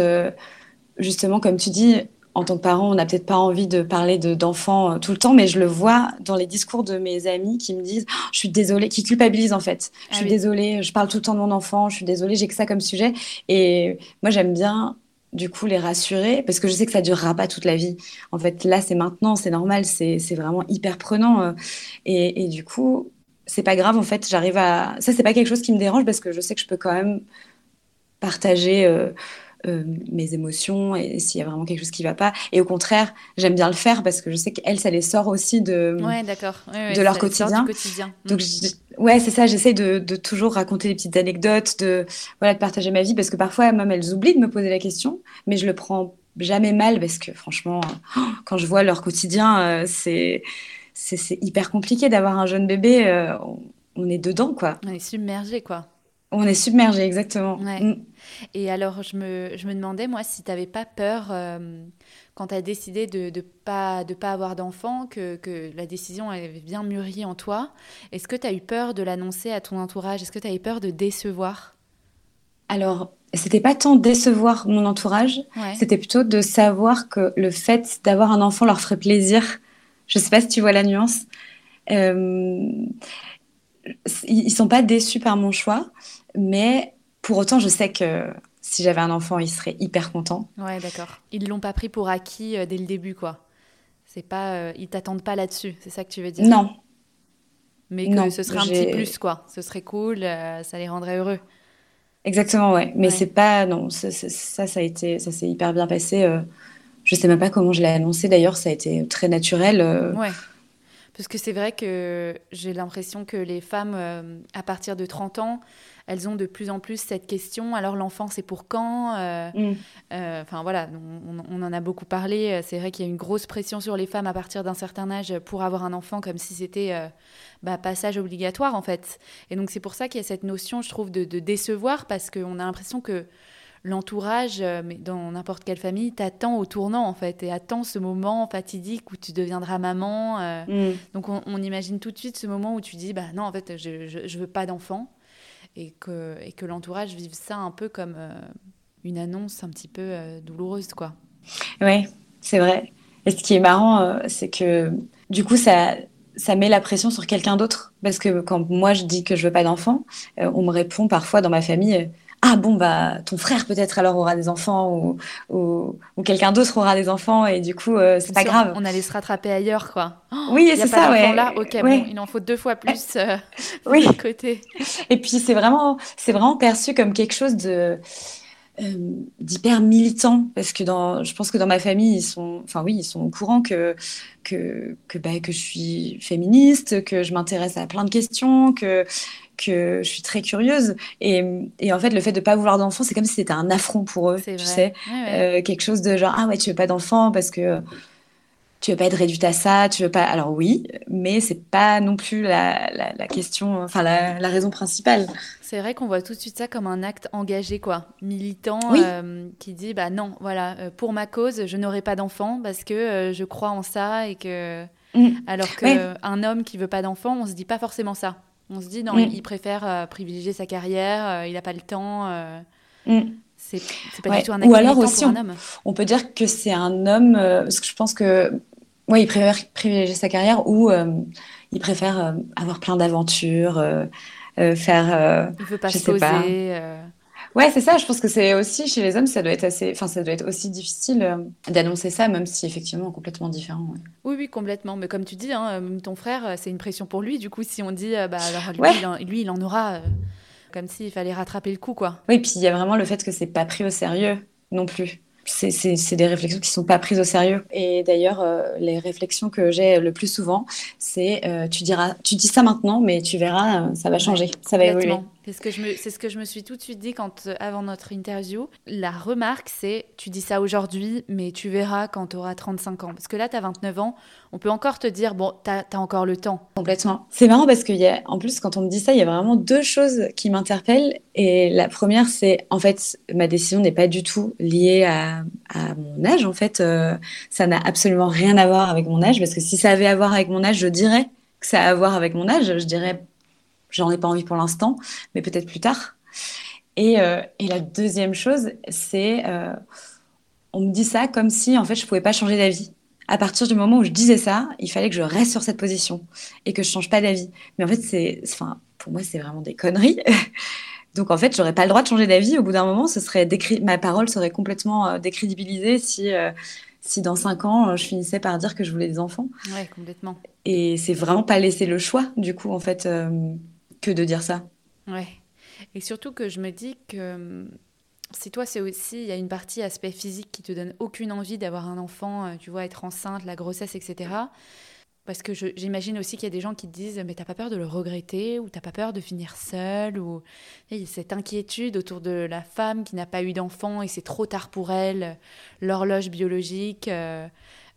justement, comme tu dis, en tant que parent, on n'a peut-être pas envie de parler d'enfants tout le temps, mais je le vois dans les discours de mes amis qui me disent oh, Je suis désolée, qui culpabilisent en fait. Je ah suis désolée, je parle tout le temps de mon enfant, je suis désolée, j'ai que ça comme sujet. Et moi, j'aime bien du coup les rassurer parce que je sais que ça durera pas toute la vie. En fait, là, c'est maintenant, c'est normal, c'est vraiment hyper prenant. Euh, et, du coup, c'est pas grave, en fait, j'arrive à. Ça, c'est pas quelque chose qui me dérange parce que je sais que je peux quand même partager. Euh, euh, mes émotions et s'il y a vraiment quelque chose qui va pas. Et au contraire, j'aime bien le faire parce que je sais qu'elles, ça les sort aussi de, ouais, d'accord. de leur quotidien. quotidien. Donc, mm. ouais, c'est ça, j'essaie de, de, toujours raconter des petites anecdotes, de, voilà, de partager ma vie parce que parfois, même elles oublient de me poser la question, mais je le prends jamais mal parce que franchement, quand je vois leur quotidien, euh, c'est c'est hyper compliqué d'avoir un jeune bébé. Euh, on est dedans, quoi. On est submergé, quoi. On est submergé, exactement. Mm. Et alors, je me, je me, demandais, moi, si tu n'avais pas peur, euh, quand tu as décidé de ne de pas, de pas avoir d'enfant, que, que, la décision avait bien mûri en toi, est-ce que tu as eu peur de l'annoncer à ton entourage? Est-ce que tu as eu peur de décevoir? Alors, c'était pas tant décevoir mon entourage, c'était plutôt de savoir que le fait d'avoir un enfant leur ferait plaisir. Je sais pas si tu vois la nuance. Euh, ils sont pas déçus par mon choix, mais pour autant, je sais que si j'avais un enfant, il serait hyper content. Ouais, d'accord. Ils l'ont pas pris pour acquis euh, dès le début, quoi. C'est pas, euh, ils t'attendent pas là-dessus. C'est ça que tu veux dire? Non. Mais que ce serait un petit plus, quoi. Ce serait cool, euh, ça les rendrait heureux. Exactement, ouais. Mais c'est pas, non, ça, ça, a été, ça s'est hyper bien passé. je sais même pas comment je l'ai annoncé. D'ailleurs, ça a été très naturel. Ouais. Parce que c'est vrai que j'ai l'impression que les femmes, euh, à partir de 30 ans, elles ont de plus en plus cette question. Alors l'enfant, c'est pour quand euh, mm. euh, Enfin voilà, on, en a beaucoup parlé. C'est vrai qu'il y a une grosse pression sur les femmes à partir d'un certain âge pour avoir un enfant, comme si c'était bah, passage obligatoire en fait. Et donc c'est pour ça qu'il y a cette notion, je trouve, de, de décevoir, parce qu'on a l'impression que l'entourage, euh, mais dans n'importe quelle famille, t'attend au tournant en fait, et attend ce moment fatidique où tu deviendras maman. Euh. Mm. Donc on, imagine tout de suite ce moment où tu dis, bah non, en fait, je, je, veux pas d'enfant, et que, et que l'entourage vive ça un peu comme euh, une annonce un petit peu douloureuse, quoi. Oui, c'est vrai. Et ce qui est marrant, c'est que du coup, ça, ça met la pression sur quelqu'un d'autre. Parce que quand moi je dis que je veux pas d'enfant, euh, on me répond parfois dans ma famille ah bon bah ton frère peut-être alors aura des enfants ou, ou, quelqu'un d'autre aura des enfants et du coup euh, c'est pas grave. On allait se rattraper ailleurs quoi. Oh, oui c'est ça ouais. Là, ok bon, il en faut deux fois plus euh, oui. de côté. Et puis c'est vraiment c'est vraiment perçu comme quelque chose de euh, d'hyper militant parce que dans je pense que dans ma famille ils sont enfin oui ils sont au courant que que que, bah, que je suis féministe que je m'intéresse à plein de questions que que je suis très curieuse. Et, et en fait, le fait de ne pas vouloir d'enfant, c'est comme si c'était un affront pour eux, tu sais. Euh, quelque chose de genre, ah ouais, tu veux pas d'enfant parce que tu veux pas être réduite à ça, tu veux pas. Alors oui, mais c'est pas non plus la, la, question, enfin la, la, raison principale. C'est vrai qu'on voit tout de suite ça comme un acte engagé, quoi, militant, euh, qui dit bah non, voilà, euh, pour ma cause, je n'aurai pas d'enfant parce que je crois en ça et que. Mm. Alors qu'un homme qui veut pas d'enfant, on se dit pas forcément ça. On se dit, non, il préfère euh, privilégier sa carrière, euh, il n'a pas le temps. Euh, mm. C'est pas du tout un Ou alors aussi, on, homme. on peut dire que c'est un homme, parce que je pense que, ouais, il préfère privilégier sa carrière ou il préfère avoir plein d'aventures, faire. il veut pas se poser. Ouais, c'est ça. Je pense que c'est aussi chez les hommes, ça doit être assez, enfin, ça doit être aussi difficile euh, d'annoncer ça, même si effectivement complètement différent. Oui, oui, complètement. Mais comme tu dis, hein, euh, ton frère, euh, c'est une pression pour lui. Du coup, si on dit, bah alors lui, il, en, aura, comme s'il fallait rattraper le coup, quoi. Oui, puis il y a vraiment le fait que c'est pas pris au sérieux non plus c'est des réflexions qui ne sont pas prises au sérieux. Et d'ailleurs, euh, les réflexions que j'ai le plus souvent, c'est euh, tu diras, tu dis ça maintenant, mais tu verras, euh, ça va changer, ça va évoluer. C'est ce que je me, que suis tout de suite dit quand avant notre interview. La remarque, c'est tu dis ça aujourd'hui, mais tu verras quand tu auras 35 ans. Parce que là, tu as 29 ans, on peut encore te dire bon, tu as, encore le temps. Complètement. C'est marrant parce qu'il y a, en plus, quand on me dit ça, il y a vraiment deux choses qui m'interpellent. Et la première, c'est en fait, ma décision n'est pas du tout liée à à, mon âge. En fait, euh, ça n'a absolument rien à voir avec mon âge, parce que si ça avait à voir avec mon âge, je dirais que ça a à voir avec mon âge. Je dirais, j'en ai pas envie pour l'instant, mais peut-être plus tard. Et, euh, et, la deuxième chose, c'est, euh, on me dit ça comme si, en fait, je pouvais pas changer d'avis. À partir du moment où je disais ça, il fallait que je reste sur cette position et que je change pas d'avis. Mais en fait, c'est, enfin, pour moi, c'est vraiment des conneries. Donc en fait, j'aurais pas le droit de changer d'avis. Au bout d'un moment, ce serait ma parole serait complètement euh, décrédibilisée si, euh, si dans cinq ans, je finissais par dire que je voulais des enfants. Ouais, complètement. Et c'est vraiment pas laisser le choix, du coup, en fait, que de dire ça. Ouais. Et surtout que je me dis que si toi, c'est aussi, il y a une partie aspect physique qui te donne aucune envie d'avoir un enfant, tu vois, être enceinte, la grossesse, etc. Parce que j'imagine aussi qu'il y a des gens qui te disent Mais t'as pas peur de le regretter ou t'as pas peur de finir seule ou il y a cette inquiétude autour de la femme qui n'a pas eu d'enfant et c'est trop tard pour elle, l'horloge biologique. Euh,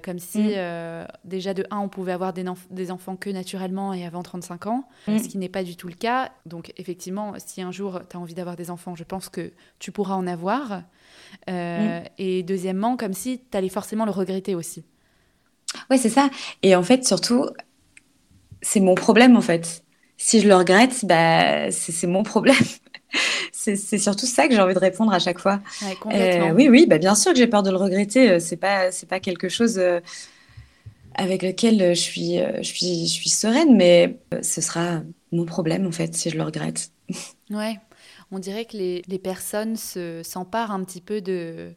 comme si mm. euh, déjà de 1, on pouvait avoir des, des, enfants que naturellement et avant 35 ans, mm. ce qui n'est pas du tout le cas. Donc effectivement, si un jour tu as envie d'avoir des enfants, je pense que tu pourras en avoir. Euh, mm. Et deuxièmement, comme si tu allais forcément le regretter aussi. Ouais, c'est ça. Et en fait, surtout, c'est mon problème, en fait. Si je le regrette, bah, c'est mon problème. c'est surtout ça que j'ai envie de répondre à chaque fois. Euh, oui, oui, bah, bien sûr que j'ai peur de le regretter. Euh, c'est pas, c'est pas quelque chose euh, avec lequel je suis, je suis, je suis sereine, mais ce sera mon problème, en fait, si je le regrette. Ouais. On dirait que les, les personnes s'emparent un petit peu de,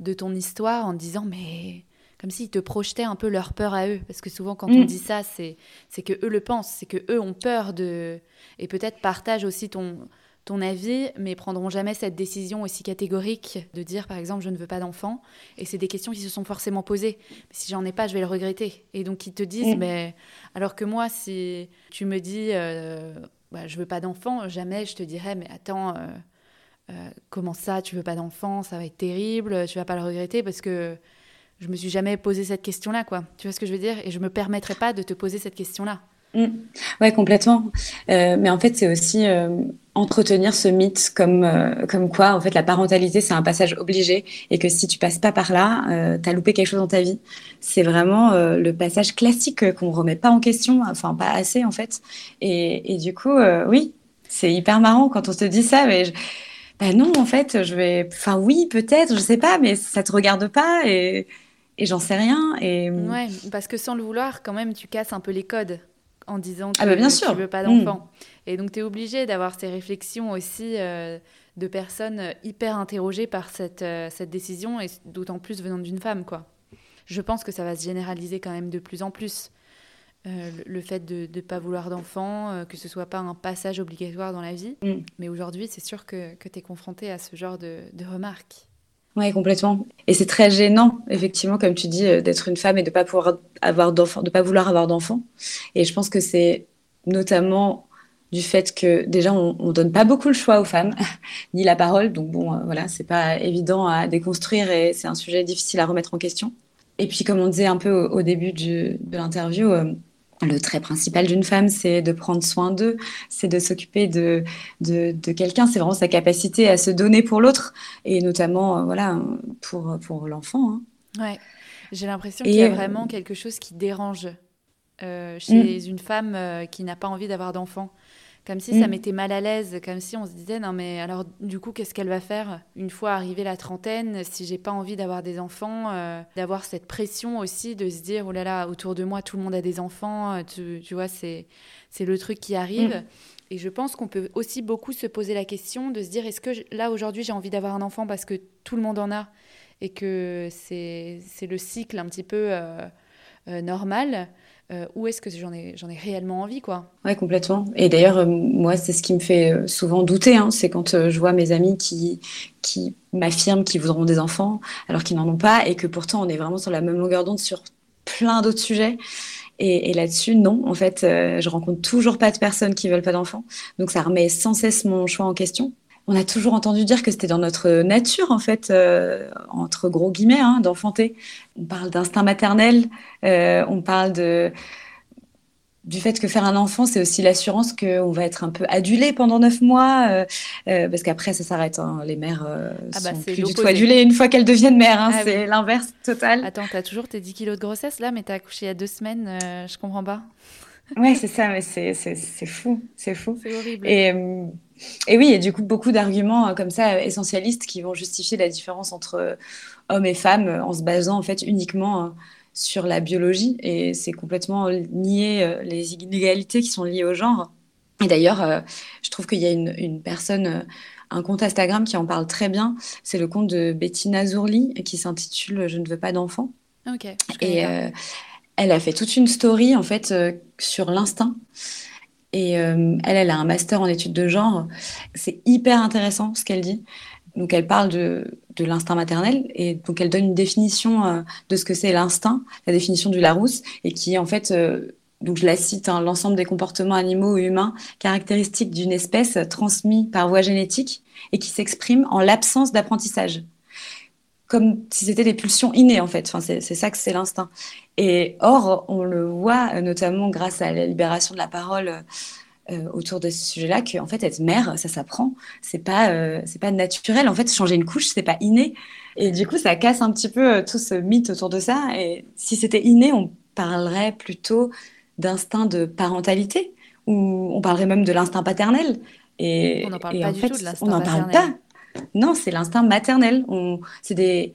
de ton histoire en disant mais comme s'ils te projetaient un peu leur peur à eux. Parce que souvent, quand on mm. dit ça, c'est, c'est que eux le pensent, c'est que eux ont peur de. Et peut-être partagent aussi ton, ton avis, mais prendront jamais cette décision aussi catégorique de dire, par exemple, je ne veux pas d'enfant. Et c'est des questions qui se sont forcément posées. Mais si j'en ai pas, je vais le regretter. Et donc, ils te disent, mm. mais. Alors que moi, si tu me dis, euh, bah, je veux pas d'enfant, jamais je te dirais, mais attends. Euh, euh, comment ça, tu veux pas d'enfant, ça va être terrible, tu vas pas le regretter parce que je me suis jamais posé cette question-là, quoi. Tu vois ce que je veux dire? Et je me permettrai pas de te poser cette question-là. Oui, mm. Ouais, complètement. Euh, mais en fait, c'est aussi euh, entretenir ce mythe comme, euh, comme quoi, en fait, la parentalité, c'est un passage obligé et que si tu passes pas par là, tu as loupé quelque chose dans ta vie. C'est vraiment le passage classique qu'on remet pas en question, enfin, pas assez, en fait. Et, et du coup, oui, c'est hyper marrant quand on se dit ça, mais... Bah non, en fait, je vais. Enfin, oui, peut-être, je sais pas, mais ça te regarde pas et et j'en sais rien. Et... Ouais, parce que sans le vouloir, quand même, tu casses un peu les codes. En disant ah bah, que tu ne veux pas d'enfant. Et donc, tu es obligé d'avoir ces réflexions aussi de personnes hyper interrogées par cette, cette décision, et d'autant plus venant d'une femme, quoi. Je pense que ça va se généraliser quand même de plus en plus. Euh, le, fait de ne pas vouloir d'enfant, euh, que ce soit pas un passage obligatoire dans la vie. Mm. Mais aujourd'hui, c'est sûr que, que tu es confronté à ce genre de, remarques. Oui, complètement. Et c'est très gênant, effectivement, comme tu dis, euh, d'être une femme et de pas pouvoir avoir d'enfants, de pas vouloir avoir d'enfants. Et je pense que c'est notamment du fait que déjà on, ne donne pas beaucoup le choix aux femmes ni la parole donc bon voilà c'est pas évident à déconstruire et c'est un sujet difficile à remettre en question et puis comme on disait un peu au, début de l'interview le trait principal d'une femme, c'est de prendre soin d'eux, c'est de s'occuper de, de, quelqu'un, c'est vraiment sa capacité à se donner pour l'autre, et notamment euh, voilà, pour, pour l'enfant. Hein. Ouais, j'ai l'impression qu'il y a euh, vraiment quelque chose qui dérange euh, chez mm. une femme qui n'a pas envie d'avoir d'enfant. Comme si ça mm. mettait mal à l'aise, comme si on se disait non mais alors du coup qu'est-ce qu'elle va faire une fois arrivée la trentaine si j'ai pas envie d'avoir des enfants, euh, d'avoir cette pression aussi de se dire oh là là autour de moi tout le monde a des enfants, euh, tu, vois c'est c'est le truc qui arrive. Mm. Et je pense qu'on peut aussi beaucoup se poser la question de se dire est-ce que là aujourd'hui j'ai envie d'avoir un enfant parce que tout le monde en a et que c'est le cycle un petit peu euh, normal? Euh, où est-ce que j'en ai, réellement envie, quoi. Ouais, complètement. Et d'ailleurs, euh, moi, c'est ce qui me fait euh, souvent douter, hein, c'est quand je vois mes amis qui, qui m'affirment qu'ils voudront des enfants alors qu'ils n'en ont pas, et que pourtant on est vraiment sur la même longueur d'onde sur plein d'autres sujets. Et, là-dessus, non, en fait, je rencontre toujours pas de personnes qui veulent pas d'enfants. Donc ça remet sans cesse mon choix en question on a toujours entendu dire que c'était dans notre nature, en fait, euh, entre gros guillemets, hein, d'enfanter. On parle d'instinct maternel, euh, on parle de, du fait que faire un enfant, c'est aussi l'assurance qu'on va être un peu adulé pendant neuf mois, euh, parce qu'après, ça s'arrête. Hein. Les mères ah bah, sont plus du tout adulées une fois qu'elles deviennent mères. Hein. Ah c'est l'inverse total. Attends, t'as toujours tes 10 kilos de grossesse là, mais t'as accouché il y a deux semaines, je comprends pas. Ouais, c'est ça, mais c'est fou, c'est fou. C'est horrible. Et, et oui, il y a du coup beaucoup d'arguments euh, comme ça euh, essentialistes qui vont justifier la différence entre euh, hommes et femmes en se basant en fait uniquement sur la biologie et c'est complètement nier les inégalités qui sont liées au genre. Et d'ailleurs, je trouve qu'il y a une, personne, un compte Instagram qui en parle très bien. C'est le compte de Bettina Zourli qui s'intitule Je ne veux pas d'enfant. Ok. Et elle a fait toute une story en fait sur l'instinct. Et euh, elle, elle a un master en études de genre. C'est hyper intéressant ce qu'elle dit. Donc, elle parle de, de l'instinct maternel et donc elle donne une définition euh, de ce que c'est l'instinct, la définition du Larousse, et qui en fait, euh, donc je la cite, hein, l'ensemble des comportements animaux ou humains caractéristiques d'une espèce transmis par voie génétique et qui s'expriment en l'absence d'apprentissage comme si c'était des pulsions innées en fait. Enfin, c'est ça que c'est l'instinct. Et or, on le voit notamment grâce à la libération de la parole euh, autour de ce sujet-là, qu'en fait être mère, ça s'apprend. C'est pas euh, c'est pas naturel. En fait, changer une couche, c'est pas inné. Et du coup, ça casse un petit peu euh, tout ce mythe autour de ça. Et si c'était inné, on parlerait plutôt d'instinct de parentalité, ou on parlerait même de l'instinct paternel. Et, on n'en parle pas du tout de l'instinct On n'en parle pas. Non, c'est l'instinct maternel. C'est des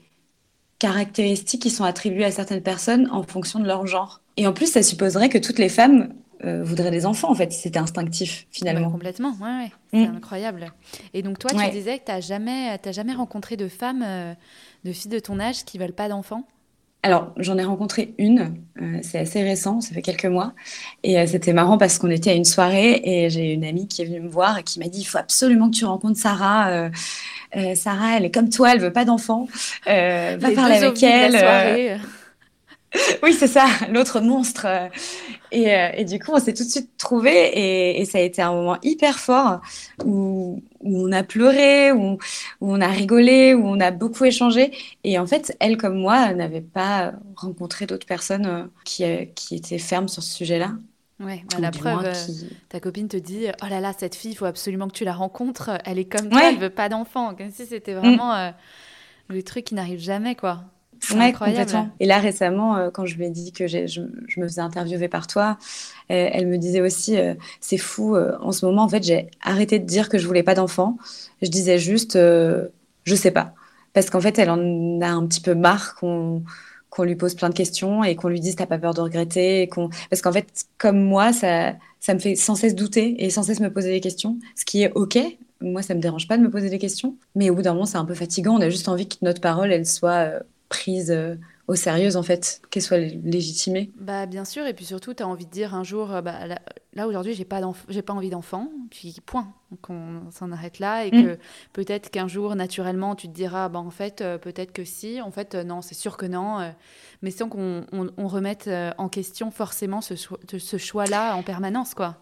caractéristiques qui sont attribuées à certaines personnes en fonction de leur genre. Et en plus, ça supposerait que toutes les femmes euh, voudraient des enfants, en fait, si c'était instinctif, finalement. Bah, complètement, ouais, c'est mm. incroyable. Et donc, toi, tu disais que tu n'as jamais, jamais rencontré de femmes, euh, de filles de ton âge qui veulent pas d'enfants? Alors, j'en ai rencontré une, euh, c'est assez récent, ça fait quelques mois. Et euh, c'était marrant parce qu'on était à une soirée et j'ai une amie qui est venue me voir et qui m'a dit il faut absolument que tu rencontres Sarah. Euh, Sarah, elle est comme toi, elle veut pas d'enfant. va parler avec elle. oui, c'est ça, l'autre monstre. Et, et, du coup, on s'est tout de suite trouvés et, et, ça a été un moment hyper fort où, où on a pleuré, où, où, on a rigolé, où on a beaucoup échangé. Et en fait, elle comme moi n'avait pas rencontré d'autres personnes euh, qui, euh, qui étaient fermes sur ce sujet-là. Ouais, bah la preuve, euh, ta copine te dit Oh là là, cette fille, il faut absolument que tu la rencontres. Elle est comme toi, elle veut pas d'enfant. Comme si c'était vraiment le truc qui n'arrive jamais, quoi. Ouais, incroyable. Et là, récemment, euh, quand je lui ai dit que je, je, me faisais interviewer par toi, euh, elle me disait aussi, euh, c'est fou, en ce moment, en fait, j'ai arrêté de dire que je voulais pas d'enfant. Je disais juste, je sais pas. Parce qu'en fait, elle en a un petit peu marre qu'on qu'on lui pose plein de questions et qu'on lui dise t'as pas peur de regretter et parce qu'en fait comme moi ça ça me fait sans cesse douter et sans cesse me poser des questions ce qui est ok moi ça me dérange pas de me poser des questions mais au bout d'un moment c'est un peu fatigant on a juste envie que notre parole elle soit euh, prise euh, au sérieux en fait, qu'elle soit légitimée. Bah bien sûr et puis surtout tu as envie de dire un jour euh, bah, là, aujourd'hui j'ai pas j'ai pas envie d'enfant puis point. Donc on s'en arrête là et mm. que peut-être qu'un jour naturellement tu te diras bah en fait euh, peut-être que si, en fait non, c'est sûr que non mais sans qu'on on, remette en question forcément ce, ce choix-là en permanence quoi.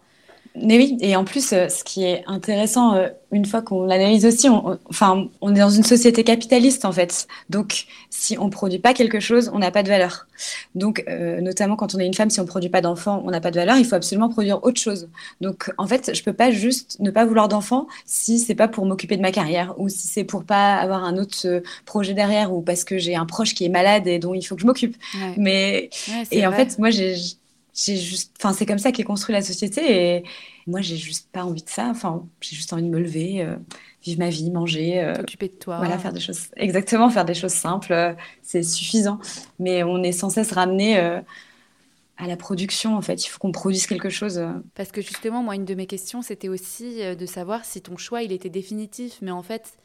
Mais oui, et en plus, euh, ce qui est intéressant, euh, une fois qu'on l'analyse aussi, on, enfin, on est dans une société capitaliste en fait. Donc, si on produit pas quelque chose, on n'a pas de valeur. Donc, euh, notamment quand on est une femme, si on produit pas d'enfants, on n'a pas de valeur. Il faut absolument produire autre chose. Donc, en fait, je peux pas juste ne pas vouloir d'enfants si c'est pas pour m'occuper de ma carrière ou si c'est pour pas avoir un autre projet derrière ou parce que j'ai un proche qui est malade et dont il faut que je m'occupe. Mais et en fait, moi, j'ai j'ai juste, enfin, c'est comme ça qu'est construit la société et moi, j'ai juste pas envie de ça. Enfin, j'ai juste envie de me lever, euh, vivre ma vie, manger, euh, t'occuper de toi. Voilà, faire des choses, exactement, faire des choses simples, euh, c'est suffisant. Mais on est sans cesse ramené à la production, en fait. Il faut qu'on produise quelque chose. Parce que justement, moi, une de mes questions, c'était aussi de savoir si ton choix, il était définitif. Mais en fait,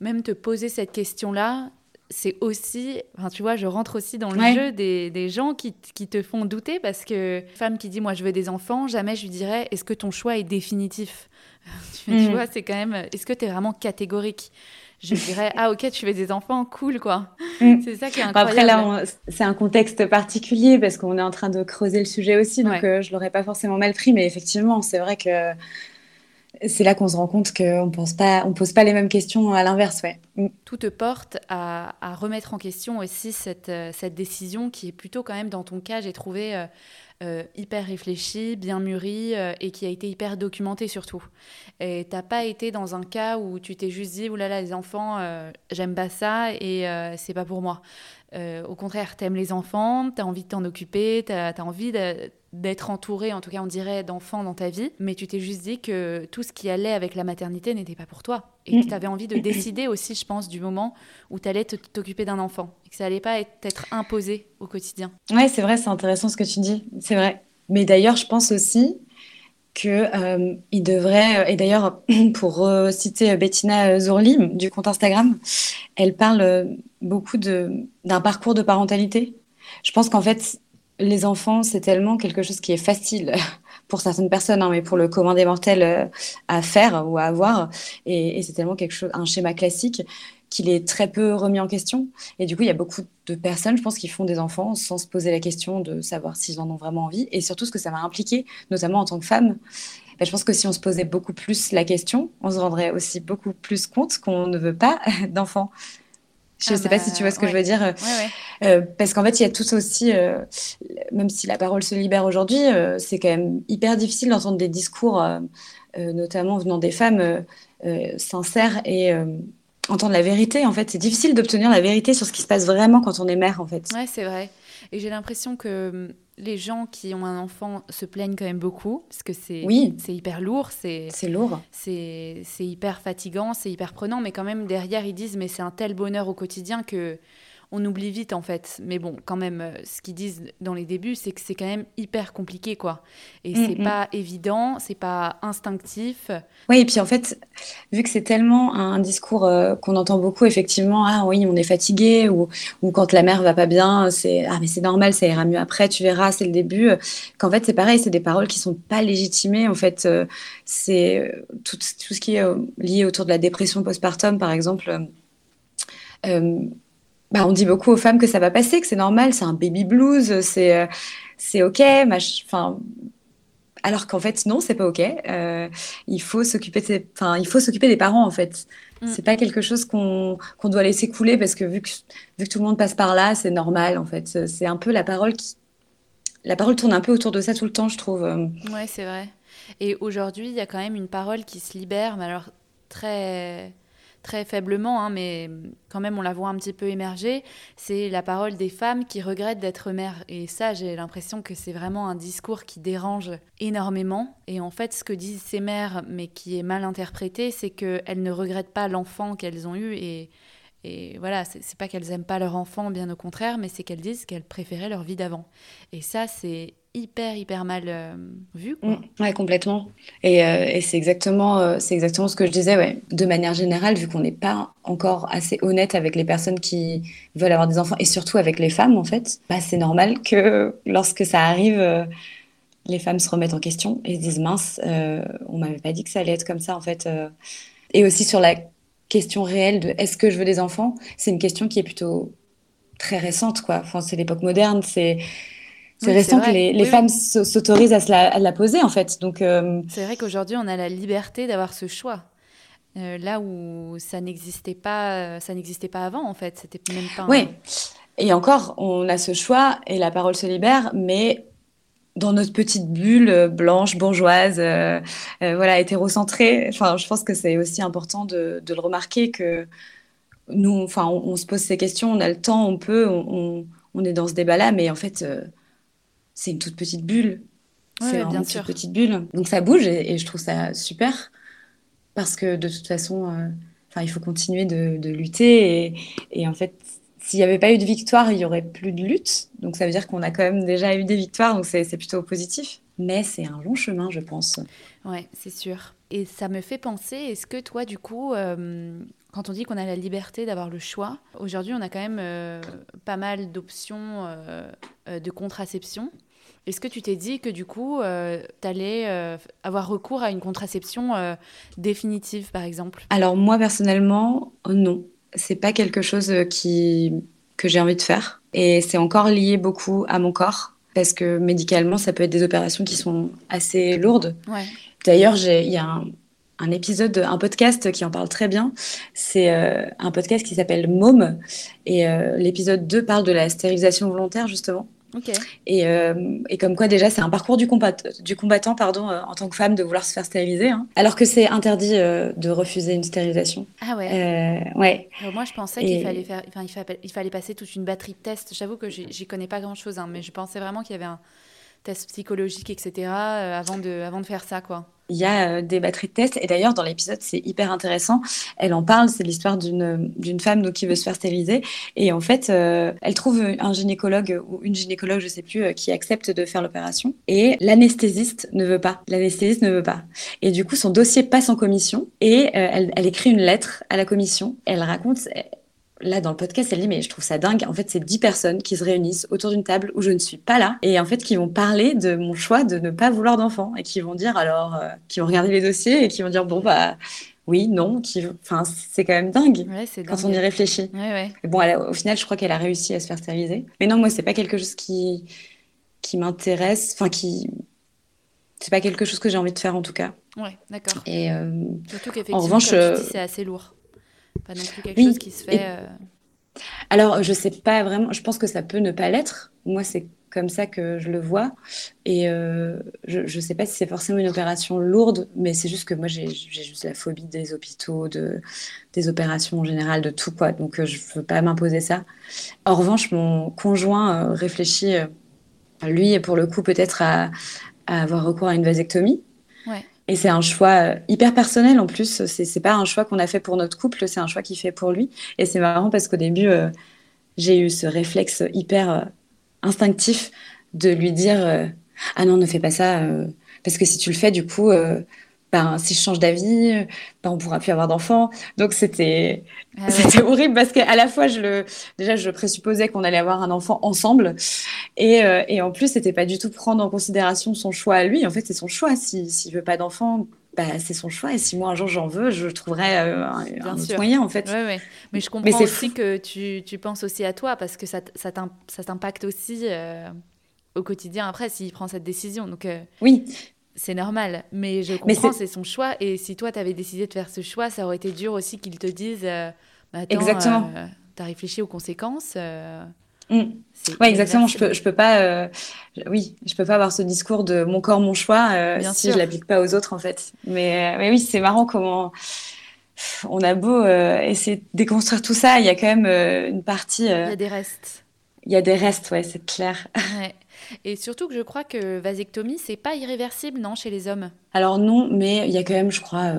même te poser cette question-là, c'est aussi, enfin, tu vois, je rentre aussi dans le jeu des, des gens qui, qui, te font douter parce que femme qui dit moi je veux des enfants, jamais je lui dirais est-ce que ton choix est définitif? Tu, mm. vois, c'est quand même, est-ce que tu es vraiment catégorique? Je dirais ah ok, tu veux des enfants, cool quoi. Mm. C'est ça qui est incroyable. Après là, c'est un contexte particulier parce qu'on est en train de creuser le sujet aussi, donc euh, je l'aurais pas forcément mal pris, mais effectivement, c'est vrai que c'est là qu'on se rend compte qu'on ne pose pas les mêmes questions à l'inverse. Ouais. Mm. Tout te porte à, remettre en question aussi euh, cette, décision qui est plutôt quand même dans ton cas, j'ai trouvé euh, euh, hyper réfléchie, bien mûrie et qui a été hyper documentée surtout. Et t'as pas été dans un cas où tu t'es juste dit, oulala, les enfants, j'aime pas ça et c'est pas pour moi. au contraire, t'aimes les enfants, t'as envie de t'en occuper, t'as as envie de d'être entouré, en tout cas on dirait, d'enfants dans ta vie, mais tu t'es juste dit que tout ce qui allait avec la maternité n'était pas pour toi. Et que tu avais envie de décider aussi, je pense, du moment où tu allais t'occuper d'un enfant. Et que ça allait pas être imposé au quotidien. Ouais, c'est vrai, c'est intéressant ce que tu dis. C'est vrai. Mais d'ailleurs, je pense aussi que euh, il devrait, et d'ailleurs, pour citer Bettina Zorli du compte Instagram, elle parle beaucoup d'un parcours de parentalité. Je pense qu'en fait, les enfants, c'est tellement quelque chose qui est facile pour certaines personnes, hein, mais pour le commun des mortels euh, à faire ou à avoir. Et, c'est tellement quelque chose, un schéma classique qu'il est très peu remis en question. Et du coup, il y a beaucoup de personnes, je pense, qui font des enfants sans se poser la question de savoir s'ils en ont vraiment envie. Et surtout, ce que ça va impliquer, notamment en tant que femme. Ben, je pense que si on se posait beaucoup plus la question, on se rendrait aussi beaucoup plus compte qu'on ne veut pas d'enfants. Je ne ah sais pas si tu vois ce que je veux dire. Euh, parce qu'en fait, il y a tout aussi, euh, même si la parole se libère aujourd'hui, euh, c'est quand même hyper difficile d'entendre des discours, notamment venant des femmes sincères et entendre la vérité. En fait, c'est difficile d'obtenir la vérité sur ce qui se passe vraiment quand on est mère, en fait. Ouais, c'est vrai. Et j'ai l'impression que hum, les gens qui ont un enfant se plaignent quand même beaucoup parce que c'est oui. hyper lourd, c'est lourd, c'est hyper fatigant, c'est hyper prenant, mais quand même derrière ils disent mais c'est un tel bonheur au quotidien que on oublie vite en fait. Mais bon, quand même, euh, ce qu'ils disent dans les débuts, c'est que c'est quand même hyper compliqué quoi. Et mm, c'est mm. pas évident, c'est pas instinctif. Oui, et puis en fait, vu que c'est tellement un discours euh, qu'on entend beaucoup, effectivement, ah oui, on est fatigué, ou, ou quand la mère va pas bien, c'est ah mais c'est normal, ça ira mieux après, tu verras, c'est le début. Qu'en fait, c'est pareil, c'est des paroles qui sont pas légitimées. En fait, euh, c'est tout, tout, ce qui est lié autour de la dépression postpartum, par exemple. Bah, on dit beaucoup aux femmes que ça va passer, que c'est normal, c'est un baby blues, c'est euh, c'est ok, enfin, alors qu'en fait non, c'est pas ok. Euh, il faut s'occuper, enfin, il faut s'occuper des parents en fait. Mm. C'est pas quelque chose qu'on doit laisser couler parce que vu que vu que tout le monde passe par là, c'est normal en fait. C'est un peu la parole qui, la parole tourne un peu autour de ça tout le temps, je trouve. Ouais, c'est vrai. Et aujourd'hui, il y a quand même une parole qui se libère, mais alors très très faiblement, hein, mais quand même on la voit un petit peu émerger, c'est la parole des femmes qui regrettent d'être mères. Et ça, j'ai l'impression que c'est vraiment un discours qui dérange énormément. Et en fait, ce que disent ces mères, mais qui est mal interprété, c'est qu'elles ne regrettent pas l'enfant qu'elles ont eu et Et voilà, c'est pas qu'elles aiment pas leur enfant, bien au contraire, mais c'est qu'elles disent qu'elles préféraient leur vie d'avant. Et ça, c'est hyper hyper mal euh, vu quoi. Mm, ouais complètement. Et, euh, et c'est exactement euh, c'est exactement ce que je disais ouais. De manière générale vu qu'on n'est pas encore assez honnête avec les personnes qui veulent avoir des enfants et surtout avec les femmes en fait bah, c'est normal que lorsque ça arrive les femmes se remettent en question et se disent mince on m'avait pas dit que ça allait être comme ça en fait et aussi sur la question réelle de est-ce que je veux des enfants c'est une question qui est plutôt très récente quoi. Enfin c'est l'époque moderne c'est c'est récent que les, femmes s'autorisent à, la poser, en fait. Donc, euh, C'est vrai qu'aujourd'hui, on a la liberté d'avoir ce choix. Euh, là où ça n'existait pas, ça n'existait pas avant, en fait. C'était même pas. Oui. Et encore, on a ce choix et la parole se libère, mais dans notre petite bulle blanche, bourgeoise, euh, voilà, hétérocentrée. Enfin, je pense que c'est aussi important de, le remarquer que nous, enfin, on, se pose ces questions, on a le temps, on peut, on, on est dans ce débat-là, mais en fait, c'est une toute petite bulle. c'est une toute petite bulle. Donc ça bouge et, je trouve ça super parce que de toute façon, euh, il faut continuer de, lutter et, en fait, s'il n'y avait pas eu de victoire, il y aurait plus de lutte. Donc ça veut dire qu'on a quand même déjà eu des victoires, donc c'est plutôt positif. Mais c'est un long chemin, je pense. Ouais, c'est sûr. Et ça me fait penser, est-ce que toi, du coup, euh, quand on dit qu'on a la liberté d'avoir le choix, aujourd'hui, on a quand même euh, pas mal d'options de contraception. Est-ce que tu t'es dit que du coup, euh, tu allais euh, avoir recours à une contraception euh, définitive, par exemple? Alors moi, personnellement, non. C'est pas quelque chose qui, que j'ai envie de faire. Et c'est encore lié beaucoup à mon corps. Parce que médicalement, ça peut être des opérations qui sont assez lourdes. D'ailleurs, il y a un, un, épisode, un podcast qui en parle très bien. C'est un podcast qui s'appelle Môme. Et l'épisode 2 parle de la stérilisation volontaire, justement. Et, euh, et, comme quoi déjà c'est un parcours du, combattant, du combattant pardon, euh, en tant que femme de vouloir se faire stériliser, hein. alors que c'est interdit euh, de refuser une stérilisation. Ah ouais. ouais. moi je pensais qu'il fallait faire, enfin il fallait, il fallait passer toute une batterie de tests. J'avoue que j'y connais pas grand chose, hein, mais je pensais vraiment qu'il y avait un test psychologique, etc. avant de, avant de faire ça quoi il y a euh, des batteries de tests. Et d'ailleurs, dans l'épisode, c'est hyper intéressant. Elle en parle, c'est l'histoire d'une, femme donc, qui veut se faire stériliser. Et en fait, euh, elle trouve un gynécologue ou une gynécologue, je sais plus, euh, qui accepte de faire l'opération. Et l'anesthésiste ne veut pas. L'anesthésiste ne veut pas. Et du coup, son dossier passe en commission et elle, écrit une lettre à la commission. Elle raconte, là dans le podcast, elle dit mais je trouve ça dingue. En fait, c'est dix personnes qui se réunissent autour d'une table où je ne suis pas là et en fait qui vont parler de mon choix de ne pas vouloir d'enfant et qui vont dire alors, euh, qui vont regarder les dossiers et qui vont dire bon bah oui, non, qui, enfin c'est quand même dingue, quand on y réfléchit. bon, au final, je crois qu'elle a réussi à se faire stériliser. Mais non, moi c'est pas quelque chose qui qui m'intéresse, enfin qui c'est pas quelque chose que j'ai envie de faire en tout cas. Ouais, d'accord. Et euh, surtout qu'effectivement, en revanche, euh, c'est assez lourd. Pas non plus quelque chose qui se fait. Euh, Alors, je sais pas vraiment. Je pense que ça peut ne pas l'être. Moi, c'est comme ça que je le vois. Et euh, je ne sais pas si c'est forcément une opération lourde, mais c'est juste que moi, j'ai juste la phobie des hôpitaux, de, des opérations en général, de tout. Quoi. Donc, euh, je ne veux pas m'imposer ça. En revanche, mon conjoint réfléchit, lui, pour le coup, peut-être à, à, avoir recours à une vasectomie. Ouais. Et c'est un choix euh, hyper personnel en plus. C'est pas un choix qu'on a fait pour notre couple, c'est un choix qu'il fait pour lui. Et c'est marrant parce qu'au début, euh, j'ai eu ce réflexe hyper euh, instinctif de lui dire Ah non, ne fais pas ça. parce que si tu le fais, du coup, ben, si je change d'avis, ben, on pourra plus avoir d'enfants. Donc c'était ah c'était horrible parce qu'à la fois je le déjà je présupposais qu'on allait avoir un enfant ensemble et, euh, et en plus c'était pas du tout prendre en considération son choix à lui. En fait c'est son choix. S'il si, veut pas d'enfant, bah, c'est son choix. Et si moi un jour j'en veux, je trouverai euh, un, autre moyen en fait. Ouais, ouais. Mais je comprends aussi que tu, tu, penses aussi à toi parce que ça, ça t'impacte aussi. Euh, au quotidien après s'il prend cette décision. Donc, oui, c'est normal, mais je comprends, c'est son choix. Et si toi, tu avais décidé de faire ce choix, ça aurait été dur aussi qu'ils te disent euh, bah, Exactement. Euh, tu as réfléchi aux conséquences. Euh, mm. Oui, exactement. Je peux, je peux pas, oui, je peux pas avoir ce discours de mon corps, mon choix si je l'applique pas aux autres, en fait. Mais, mais oui, c'est marrant comment on a beau essayer de déconstruire tout ça, il y a quand même une partie. il y a des restes. il y a des restes, ouais, c'est clair. Et surtout que je crois que vasectomie, c'est pas irréversible, non, chez les hommes? Alors non, mais il y a quand même, je crois,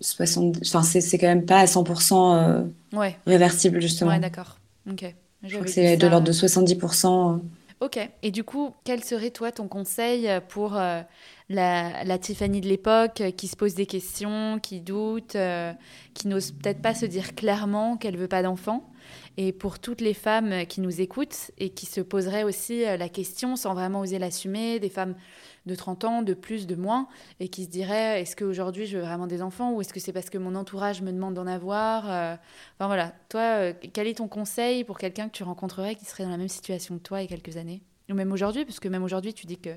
60... enfin, c'est quand même pas à 100% ouais. réversible, justement. Ouais, d'accord. Ok. Je crois que c'est de l'ordre de 70%. Ok. Et du coup, quel serait toi ton conseil pour euh, la, Tiffany de l'époque euh, qui se pose des questions, qui doute, euh, qui n'ose peut-être pas se dire clairement qu'elle veut pas d'enfant Et pour toutes les femmes qui nous écoutent et qui se poseraient aussi la question sans vraiment oser l'assumer, des femmes de 30 ans, de plus, de moins, et qui se diraient est-ce qu'aujourd'hui je veux vraiment des enfants ou est-ce que c'est parce que mon entourage me demande d'en avoir euh, Enfin voilà, toi, euh, quel est ton conseil pour quelqu'un que tu rencontrerais qui serait dans la même situation que toi il y a quelques années? Ou même aujourd'hui, parce que même aujourd'hui tu dis que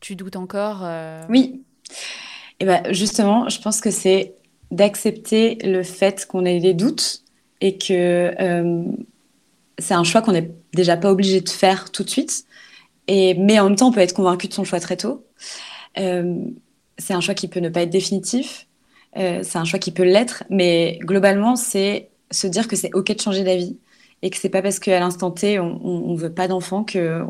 tu doutes encore. Euh. Oui. Et eh ben justement, je pense que c'est d'accepter le fait qu'on ait des doutes et que c'est un choix qu'on n'est déjà pas obligé de faire tout de suite et, mais en même temps, on peut être convaincu de son choix très tôt. Euh, c'est un choix qui peut ne pas être définitif. Euh, c'est un choix qui peut l'être. Mais globalement, c'est se dire que c'est OK de changer d'avis. Et que c'est pas parce qu'à l'instant T, on ne veut pas d'enfant que,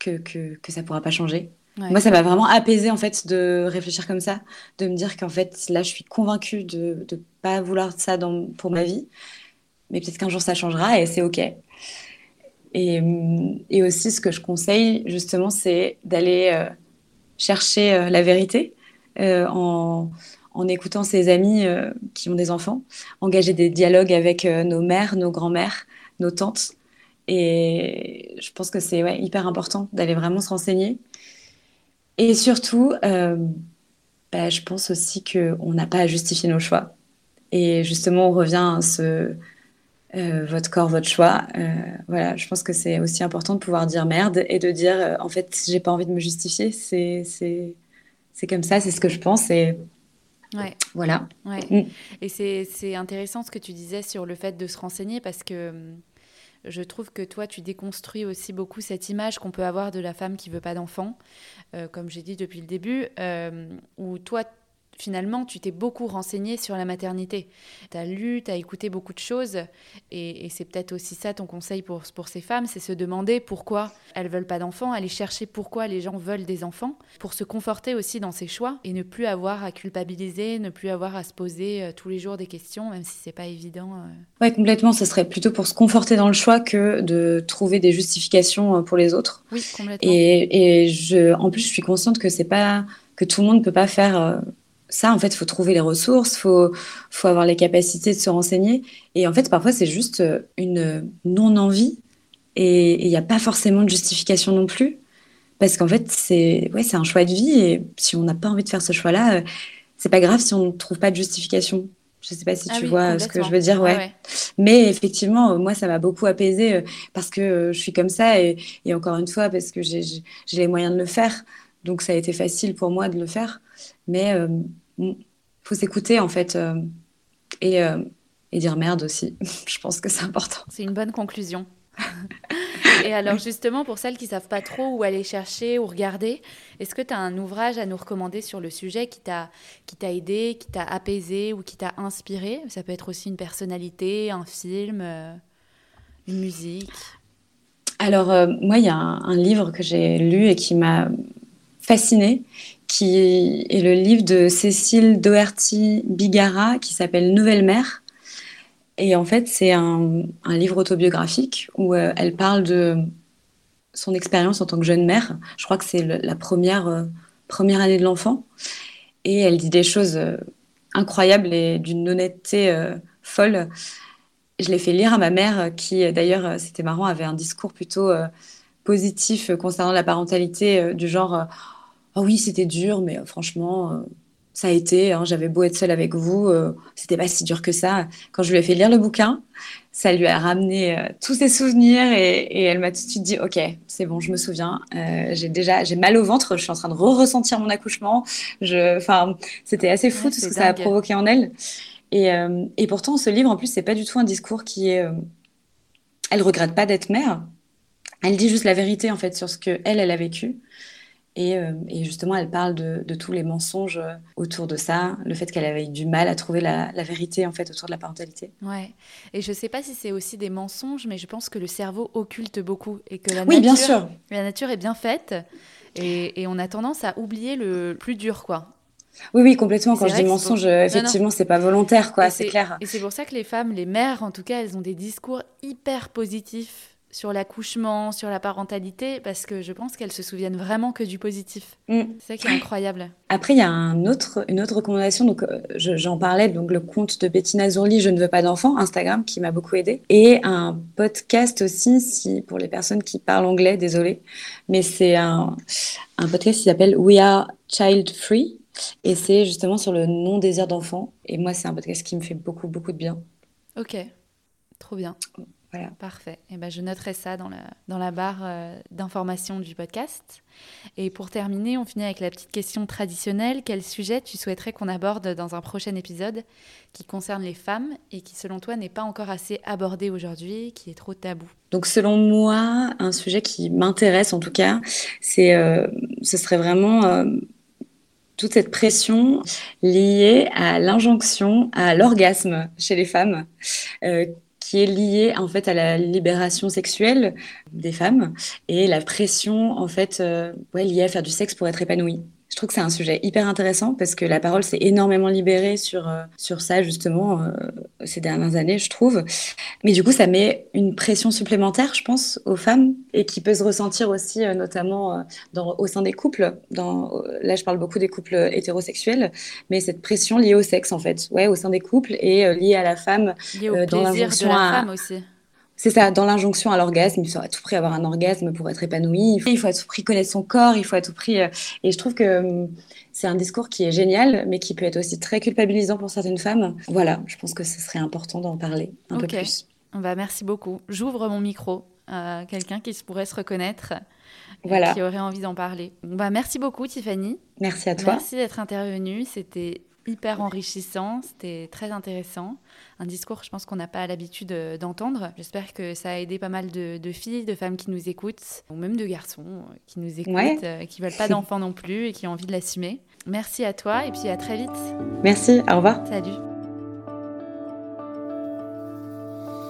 que, que, que, ça pourra pas changer. Moi, ça m'a vraiment apaisé en fait de réfléchir comme ça, de me dire qu'en fait là, je suis convaincue de ne pas vouloir ça pour ma vie, mais peut-être qu'un jour ça changera et c'est ok. Et, et, aussi, ce que je conseille, justement, c'est d'aller euh, chercher euh, la vérité euh, en, en, écoutant ses amis qui ont des enfants, engager des dialogues avec nos mères, nos grands-mères, nos tantes. Et je pense que c'est ouais, hyper important d'aller vraiment se renseigner. Et surtout, bah, je pense aussi qu'on n'a pas à justifier nos choix. Et justement, on revient à ce euh, votre corps, votre choix. Euh, voilà, je pense que c'est aussi important de pouvoir dire merde et de dire euh, en fait, j'ai pas envie de me justifier. C'est c'est comme ça, c'est ce que je pense et ouais. voilà. Ouais. Mm. Et c'est intéressant ce que tu disais sur le fait de se renseigner parce que hum, je trouve que toi, tu déconstruis aussi beaucoup cette image qu'on peut avoir de la femme qui veut pas d'enfant, comme j'ai dit depuis le début, où toi, finalement, tu t'es beaucoup renseigné sur la maternité. Tu as lu, tu as écouté beaucoup de choses. Et, c'est peut-être aussi ça ton conseil pour, pour ces femmes, c'est se demander pourquoi elles veulent pas d'enfants, aller chercher pourquoi les gens veulent des enfants, pour se conforter aussi dans ses choix et ne plus avoir à culpabiliser, ne plus avoir à se poser euh, tous les jours des questions, même si c'est pas évident. Euh. Oui, complètement. Ce serait plutôt pour se conforter dans le choix que de trouver des justifications euh, pour les autres. Oui, complètement. Et, et je, en plus, je suis consciente que c'est pas que tout le monde ne peut pas faire ça, en fait, il faut trouver les ressources, il faut, faut avoir les capacités de se renseigner. Et en fait, parfois, c'est juste euh, une non-envie et il n'y a pas forcément de justification non plus. Parce qu'en fait, c'est ouais, un choix de vie et si on n'a pas envie de faire ce choix-là, euh, c'est pas grave si on ne trouve pas de justification. Je ne sais pas si ah tu vois ce que je veux dire. Ouais. Mais effectivement, moi, ça m'a beaucoup apaisé euh, parce que je suis comme ça et, et encore une fois, parce que j'ai les moyens de le faire. Donc, ça a été facile pour moi de le faire. Mais faut s'écouter en fait euh, et, euh, et, dire merde aussi. Je pense que c'est important. C'est une bonne conclusion. et alors justement, pour celles qui savent pas trop où aller chercher ou regarder, est-ce que tu as un ouvrage à nous recommander sur le sujet qui t'a aidé, qui t'a apaisé ou qui t'a inspiré? Ça peut être aussi une personnalité, un film, euh, une musique. Alors moi, il y a un, un livre que j'ai lu et qui m'a fascinée, qui est le livre de Cécile Doherty Bigara qui s'appelle Nouvelle mère. Et en fait, c'est un, livre autobiographique où euh, elle parle de son expérience en tant que jeune mère. Je crois que c'est la première, euh, première année de l'enfant. Et elle dit des choses euh, incroyables et d'une honnêteté folle. Je l'ai fait lire à ma mère, qui d'ailleurs, c'était marrant, avait un discours plutôt positif concernant la parentalité, du genre oh oui, c'était dur, mais euh, franchement, euh, ça a été. Hein, j'avais beau être seule avec vous, euh, c'était pas si dur que ça. Quand je lui ai fait lire le bouquin, ça lui a ramené tous ses souvenirs et, elle m'a tout de suite dit Ok, c'est bon, je me souviens. j'ai déjà j'ai mal au ventre, je suis en train de re-ressentir mon accouchement. Enfin, c'était assez fou tout ce que ça a provoqué en elle. Et, et, pourtant, ce livre, en plus, c'est pas du tout un discours qui est. elle regrette pas d'être mère. Elle dit juste la vérité en fait sur ce que elle, elle a vécu. Et, justement, elle parle de, tous les mensonges autour de ça, le fait qu'elle avait eu du mal à trouver la, vérité en fait autour de la parentalité. Ouais. Et je sais pas si c'est aussi des mensonges, mais je pense que le cerveau occulte beaucoup et que la oui, nature, bien sûr. la nature est bien faite et, et on a tendance à oublier le plus dur, quoi. Oui, oui, complètement. Quand je dis mensonge, effectivement, c'est pas volontaire, quoi, c'est clair. Et c'est pour ça que les femmes, les mères, en tout cas, elles ont des discours hyper positifs sur l'accouchement, sur la parentalité, parce que je pense qu'elles se souviennent vraiment que du positif. Mm. C'est ça qui est incroyable. Après, il y a un autre, une autre recommandation. Donc, euh, j'en parlais, donc le compte de Bettina Zurli, Je ne veux pas d'enfants, Instagram, qui m'a beaucoup aidé, et un podcast aussi, si pour les personnes qui parlent anglais, désolé, mais c'est un, un podcast qui s'appelle We Are Child Free et c'est justement sur le non-désir d'enfant. Et moi, c'est un podcast qui me fait beaucoup, beaucoup de bien. Ok, trop bien. Voilà. Parfait. Et eh ben, je noterai ça dans la, dans la barre euh, d'information du podcast. Et pour terminer, on finit avec la petite question traditionnelle. Quel sujet tu souhaiterais qu'on aborde dans un prochain épisode qui concerne les femmes et qui, selon toi, n'est pas encore assez abordé aujourd'hui, qui est trop tabou? Donc, selon moi, un sujet qui m'intéresse en tout cas, c'est, euh, ce serait vraiment euh, toute cette pression liée à l'injonction à l'orgasme chez les femmes, euh, qui est liée en fait à la libération sexuelle des femmes et la pression en fait euh, liée à faire du sexe pour être épanouie. Je trouve que c'est un sujet hyper intéressant parce que la parole s'est énormément libérée sur, euh, sur ça, justement, euh, ces dernières années, je trouve. Mais du coup, ça met une pression supplémentaire, je pense, aux femmes et qui peut se ressentir aussi, euh, notamment dans, au sein des couples. Dans, là, je parle beaucoup des couples hétérosexuels, mais cette pression liée au sexe, en fait, ouais, au sein des couples et liée à la femme. Liée au dans plaisir de la femme aussi. C'est ça, dans l'injonction à l'orgasme, il faut à tout prix avoir un orgasme pour être épanoui, il faut à tout prix connaître son corps, il faut à tout prix... Euh, et je trouve que hum, c'est un discours qui est génial, mais qui peut être aussi très culpabilisant pour certaines femmes. Voilà, je pense que ce serait important d'en parler un peu plus. Bah, merci beaucoup. J'ouvre mon micro à quelqu'un qui pourrait se reconnaître, voilà. qui aurait envie d'en parler. Bah, merci beaucoup Tiffany. Merci à toi. Merci d'être intervenue, c'était hyper enrichissant, c'était très intéressant. Un discours, je pense qu'on n'a pas l'habitude euh, d'entendre. J'espère que ça a aidé pas mal de, filles, de femmes qui nous écoutent, ou même de garçons euh, qui nous écoutent, euh, qui veulent pas d'enfants non plus et qui ont envie de l'assumer. Merci à toi et puis à très vite. Merci, au revoir. Salut.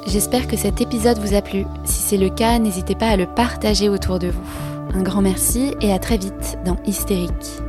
J'espère que cet épisode vous a plu. Si c'est le cas, n'hésitez pas à le partager autour de vous. Un grand merci et à très vite dans Hystérique.